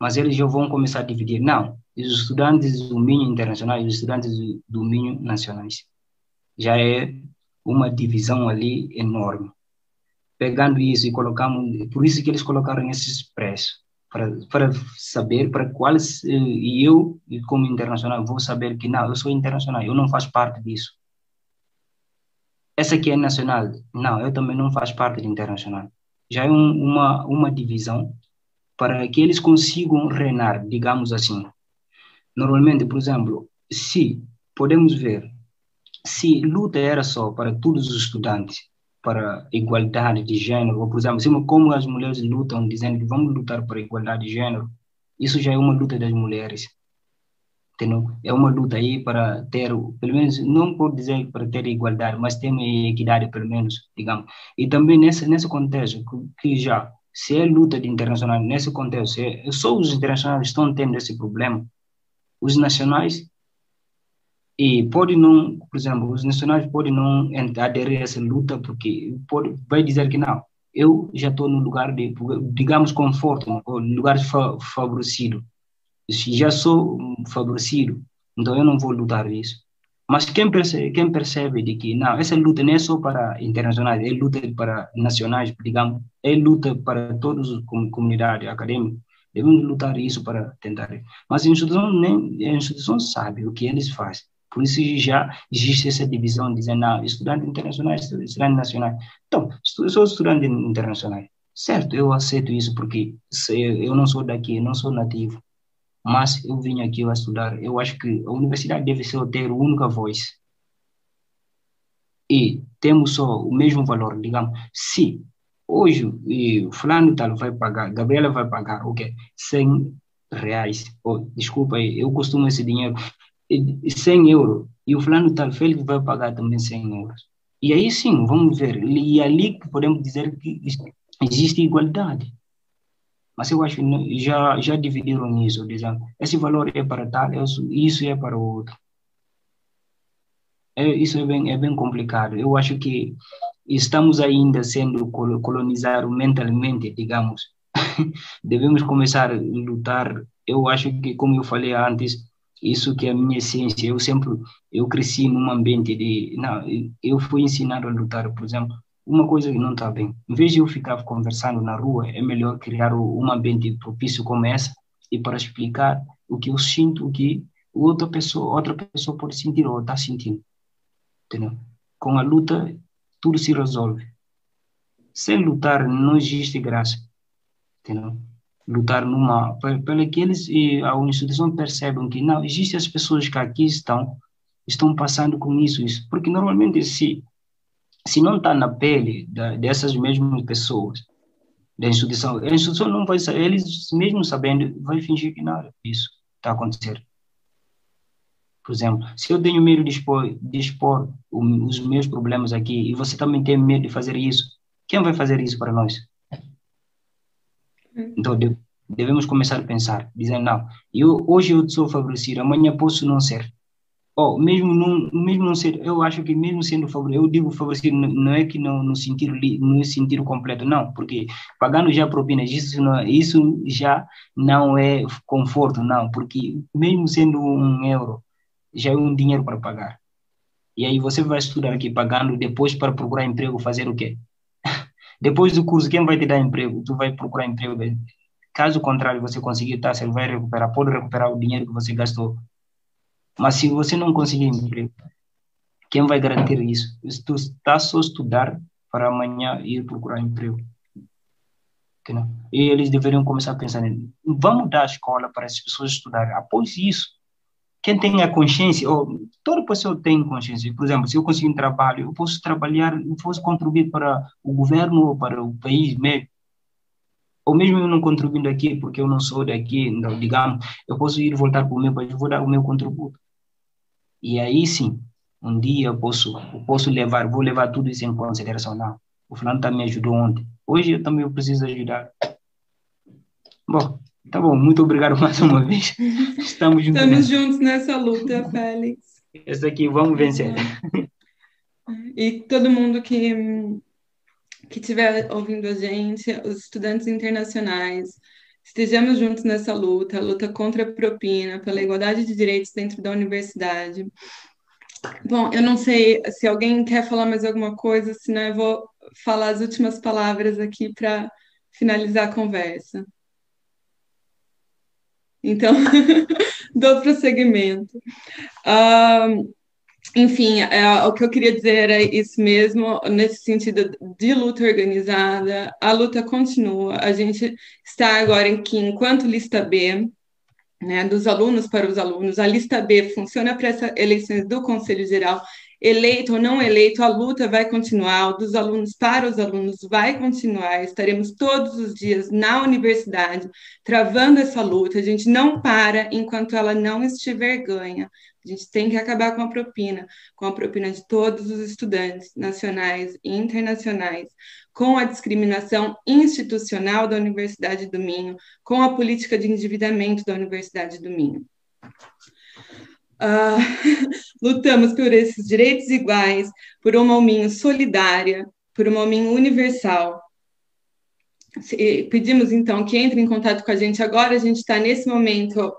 Mas eles já vão começar a dividir. Não, os estudantes do Minho Internacional e os estudantes do Minho Nacionais. Já é uma divisão ali enorme. Pegando isso e colocamos, por isso que eles colocaram esses preços, para, para saber para quais, e eu, como internacional, vou saber que não, eu sou internacional, eu não faço parte disso. Essa aqui é nacional, não, eu também não faço parte de internacional. Já é um, uma, uma divisão para que eles consigam reinar, digamos assim. Normalmente, por exemplo, se podemos ver, se luta era só para todos os estudantes, para igualdade de gênero, ou por exemplo, como as mulheres lutam dizendo que vamos lutar para igualdade de gênero, isso já é uma luta das mulheres. Entendeu? É uma luta aí para ter, pelo menos, não por dizer para ter igualdade, mas ter equidade, pelo menos, digamos. E também nesse, nesse contexto, que já, se é luta de internacional, nesse contexto, é, só os internacionais estão tendo esse problema. Os nacionais e pode não, por exemplo, os nacionais podem não aderir a essa luta porque pode, vai dizer que não, eu já estou no lugar de, digamos, conforto, no lugar favorecido. Já sou favorecido, então eu não vou lutar isso. Mas quem percebe, quem percebe de que não, essa luta não é só para internacionais, é luta para nacionais, digamos, é luta para todos a comunidade acadêmica. Devemos lutar isso para tentar. Mas a instituição, nem, a instituição sabe o que eles fazem. Por isso já existe essa divisão, dizendo, não, estudante internacional, estudante nacional. Então, eu sou estudante internacional. Certo, eu aceito isso porque eu não sou daqui, não sou nativo. Mas eu vim aqui a estudar. Eu acho que a universidade deve ser ter única voz. E temos só o mesmo valor, digamos. Se hoje o fulano tal vai pagar, Gabriela vai pagar, o okay, 100 reais. Oh, desculpa, eu costumo esse dinheiro 100 euros e o fulano tal Félix vai pagar também 100 euros. E aí sim, vamos ver. E ali podemos dizer que existe igualdade. Mas eu acho que já, já dividiram isso, dizendo esse valor é para tal, isso é para o outro. É, isso é bem, é bem complicado. Eu acho que estamos ainda sendo colonizados mentalmente, digamos. (laughs) Devemos começar a lutar. Eu acho que, como eu falei antes, isso que é a minha essência. Eu sempre, eu cresci num ambiente de, não, eu fui ensinado a lutar, por exemplo, uma coisa que não está bem. Em vez de eu ficar conversando na rua, é melhor criar um ambiente propício como essa e para explicar o que eu sinto, o que outra pessoa, outra pessoa pode sentir ou está sentindo. Entendeu? Com a luta, tudo se resolve. Sem lutar, não existe graça. Entendeu? lutar numa para que eles a instituição percebam que não existem as pessoas que aqui estão estão passando com isso isso porque normalmente se se não está na pele da, dessas mesmas pessoas da instituição a instituição não vai saber eles mesmo sabendo vai fingir que nada isso está acontecendo por exemplo, se eu tenho medo de expor, de expor os meus problemas aqui e você também tem medo de fazer isso, quem vai fazer isso para nós? Então, devemos começar a pensar, dizendo, não, eu, hoje eu sou favorecido, amanhã posso não ser. Ou, mesmo não, mesmo não ser, eu acho que mesmo sendo favorecido, eu digo favorecido, não é que não, no sentido, no sentido completo, não, porque pagando já propinas, isso, não, isso já não é conforto, não, porque mesmo sendo um euro, já é um dinheiro para pagar. E aí você vai estudar aqui pagando, depois para procurar emprego, fazer o quê? (laughs) Depois do curso, quem vai te dar emprego? Tu vai procurar emprego. Caso contrário, você conseguir tá, você vai recuperar, pode recuperar o dinheiro que você gastou. Mas se você não conseguir emprego, quem vai garantir isso? Tu está só estudar para amanhã ir procurar emprego. E eles deveriam começar a pensar, vamos dar a escola para as pessoas estudarem. Após isso, quem tem a consciência, ou toda pessoa tem consciência, por exemplo, se eu conseguir um trabalho, eu posso trabalhar, eu posso contribuir para o governo ou para o país mesmo. Ou mesmo eu não contribuindo aqui, porque eu não sou daqui, digamos, eu posso ir voltar para o meu país, vou dar o meu contributo. E aí sim, um dia eu posso, eu posso levar, vou levar tudo isso em consideração. Não, o fulano também me ajudou ontem. Hoje eu também preciso ajudar. Bom, Tá bom, muito obrigado (laughs) mais uma vez. Estamos juntos. Estamos juntos nessa luta, Félix. Esse aqui, vamos vencer. E todo mundo que que estiver ouvindo a gente, os estudantes internacionais, estejamos juntos nessa luta, a luta contra a propina, pela igualdade de direitos dentro da universidade. Bom, eu não sei se alguém quer falar mais alguma coisa, senão eu vou falar as últimas palavras aqui para finalizar a conversa. Então, (laughs) dou prosseguimento. Uh, enfim, é, o que eu queria dizer é isso mesmo, nesse sentido de luta organizada, a luta continua. A gente está agora em que, enquanto lista B, né, dos alunos para os alunos, a lista B funciona para essas eleições do Conselho Geral, eleito ou não eleito, a luta vai continuar, dos alunos para os alunos vai continuar. Estaremos todos os dias na universidade travando essa luta. A gente não para enquanto ela não estiver ganha. A gente tem que acabar com a propina, com a propina de todos os estudantes nacionais e internacionais, com a discriminação institucional da Universidade do Minho, com a política de endividamento da Universidade do Minho. Uh, (laughs) lutamos por esses direitos iguais, por uma Alminho solidária, por uma Alminho universal. Pedimos, então, que entre em contato com a gente agora. A gente está nesse momento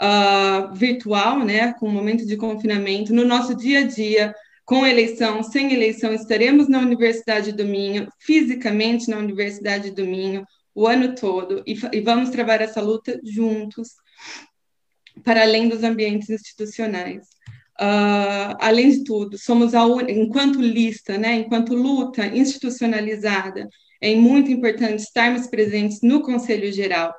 uh, virtual, né, com o momento de confinamento. No nosso dia a dia, com eleição, sem eleição, estaremos na Universidade do Minho, fisicamente na Universidade do Minho, o ano todo, e, e vamos travar essa luta juntos para além dos ambientes institucionais. Uh, além de tudo, somos a enquanto lista, né, enquanto luta institucionalizada, é muito importante estarmos presentes no Conselho Geral.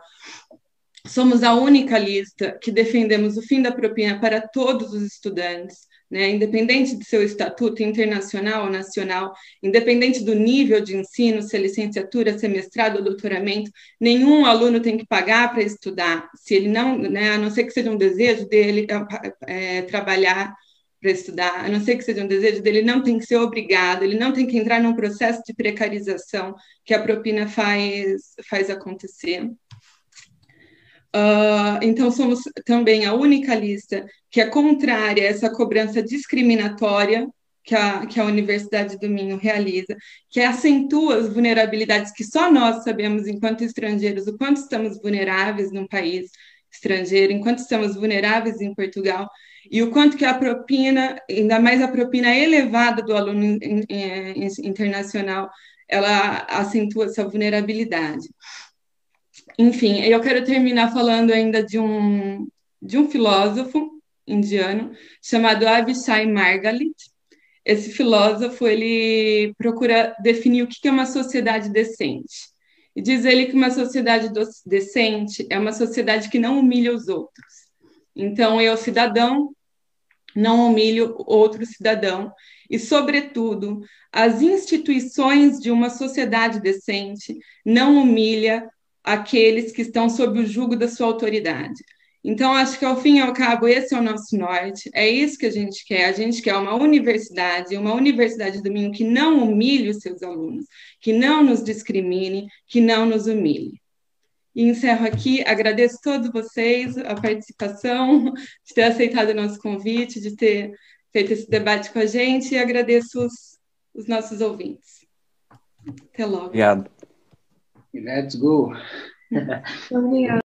Somos a única lista que defendemos o fim da propina para todos os estudantes, né, independente de seu estatuto internacional ou nacional, independente do nível de ensino, se é licenciatura, se é mestrado ou doutoramento, nenhum aluno tem que pagar para estudar, se ele não, né, a não ser que seja um desejo dele é, trabalhar para estudar, a não ser que seja um desejo dele, não tem que ser obrigado, ele não tem que entrar num processo de precarização que a propina faz, faz acontecer. Uh, então, somos também a única lista que é contrária a essa cobrança discriminatória que a, que a Universidade do Minho realiza, que acentua as vulnerabilidades que só nós sabemos, enquanto estrangeiros, o quanto estamos vulneráveis num país estrangeiro, enquanto estamos vulneráveis em Portugal, e o quanto que a propina, ainda mais a propina elevada do aluno internacional, ela acentua essa vulnerabilidade. Enfim, eu quero terminar falando ainda de um, de um filósofo indiano chamado Avishai Margalit. Esse filósofo ele procura definir o que é uma sociedade decente. E diz ele que uma sociedade decente é uma sociedade que não humilha os outros. Então, eu, cidadão, não humilho outro cidadão. E, sobretudo, as instituições de uma sociedade decente não humilha aqueles que estão sob o jugo da sua autoridade. Então, acho que ao fim e ao cabo, esse é o nosso norte, é isso que a gente quer. A gente quer uma universidade, uma universidade do Minho que não humilhe os seus alunos, que não nos discrimine, que não nos humilhe. E encerro aqui, agradeço a todos vocês a participação, de ter aceitado o nosso convite, de ter feito esse debate com a gente, e agradeço os, os nossos ouvintes. Até logo. Obrigado. Let's go. (laughs)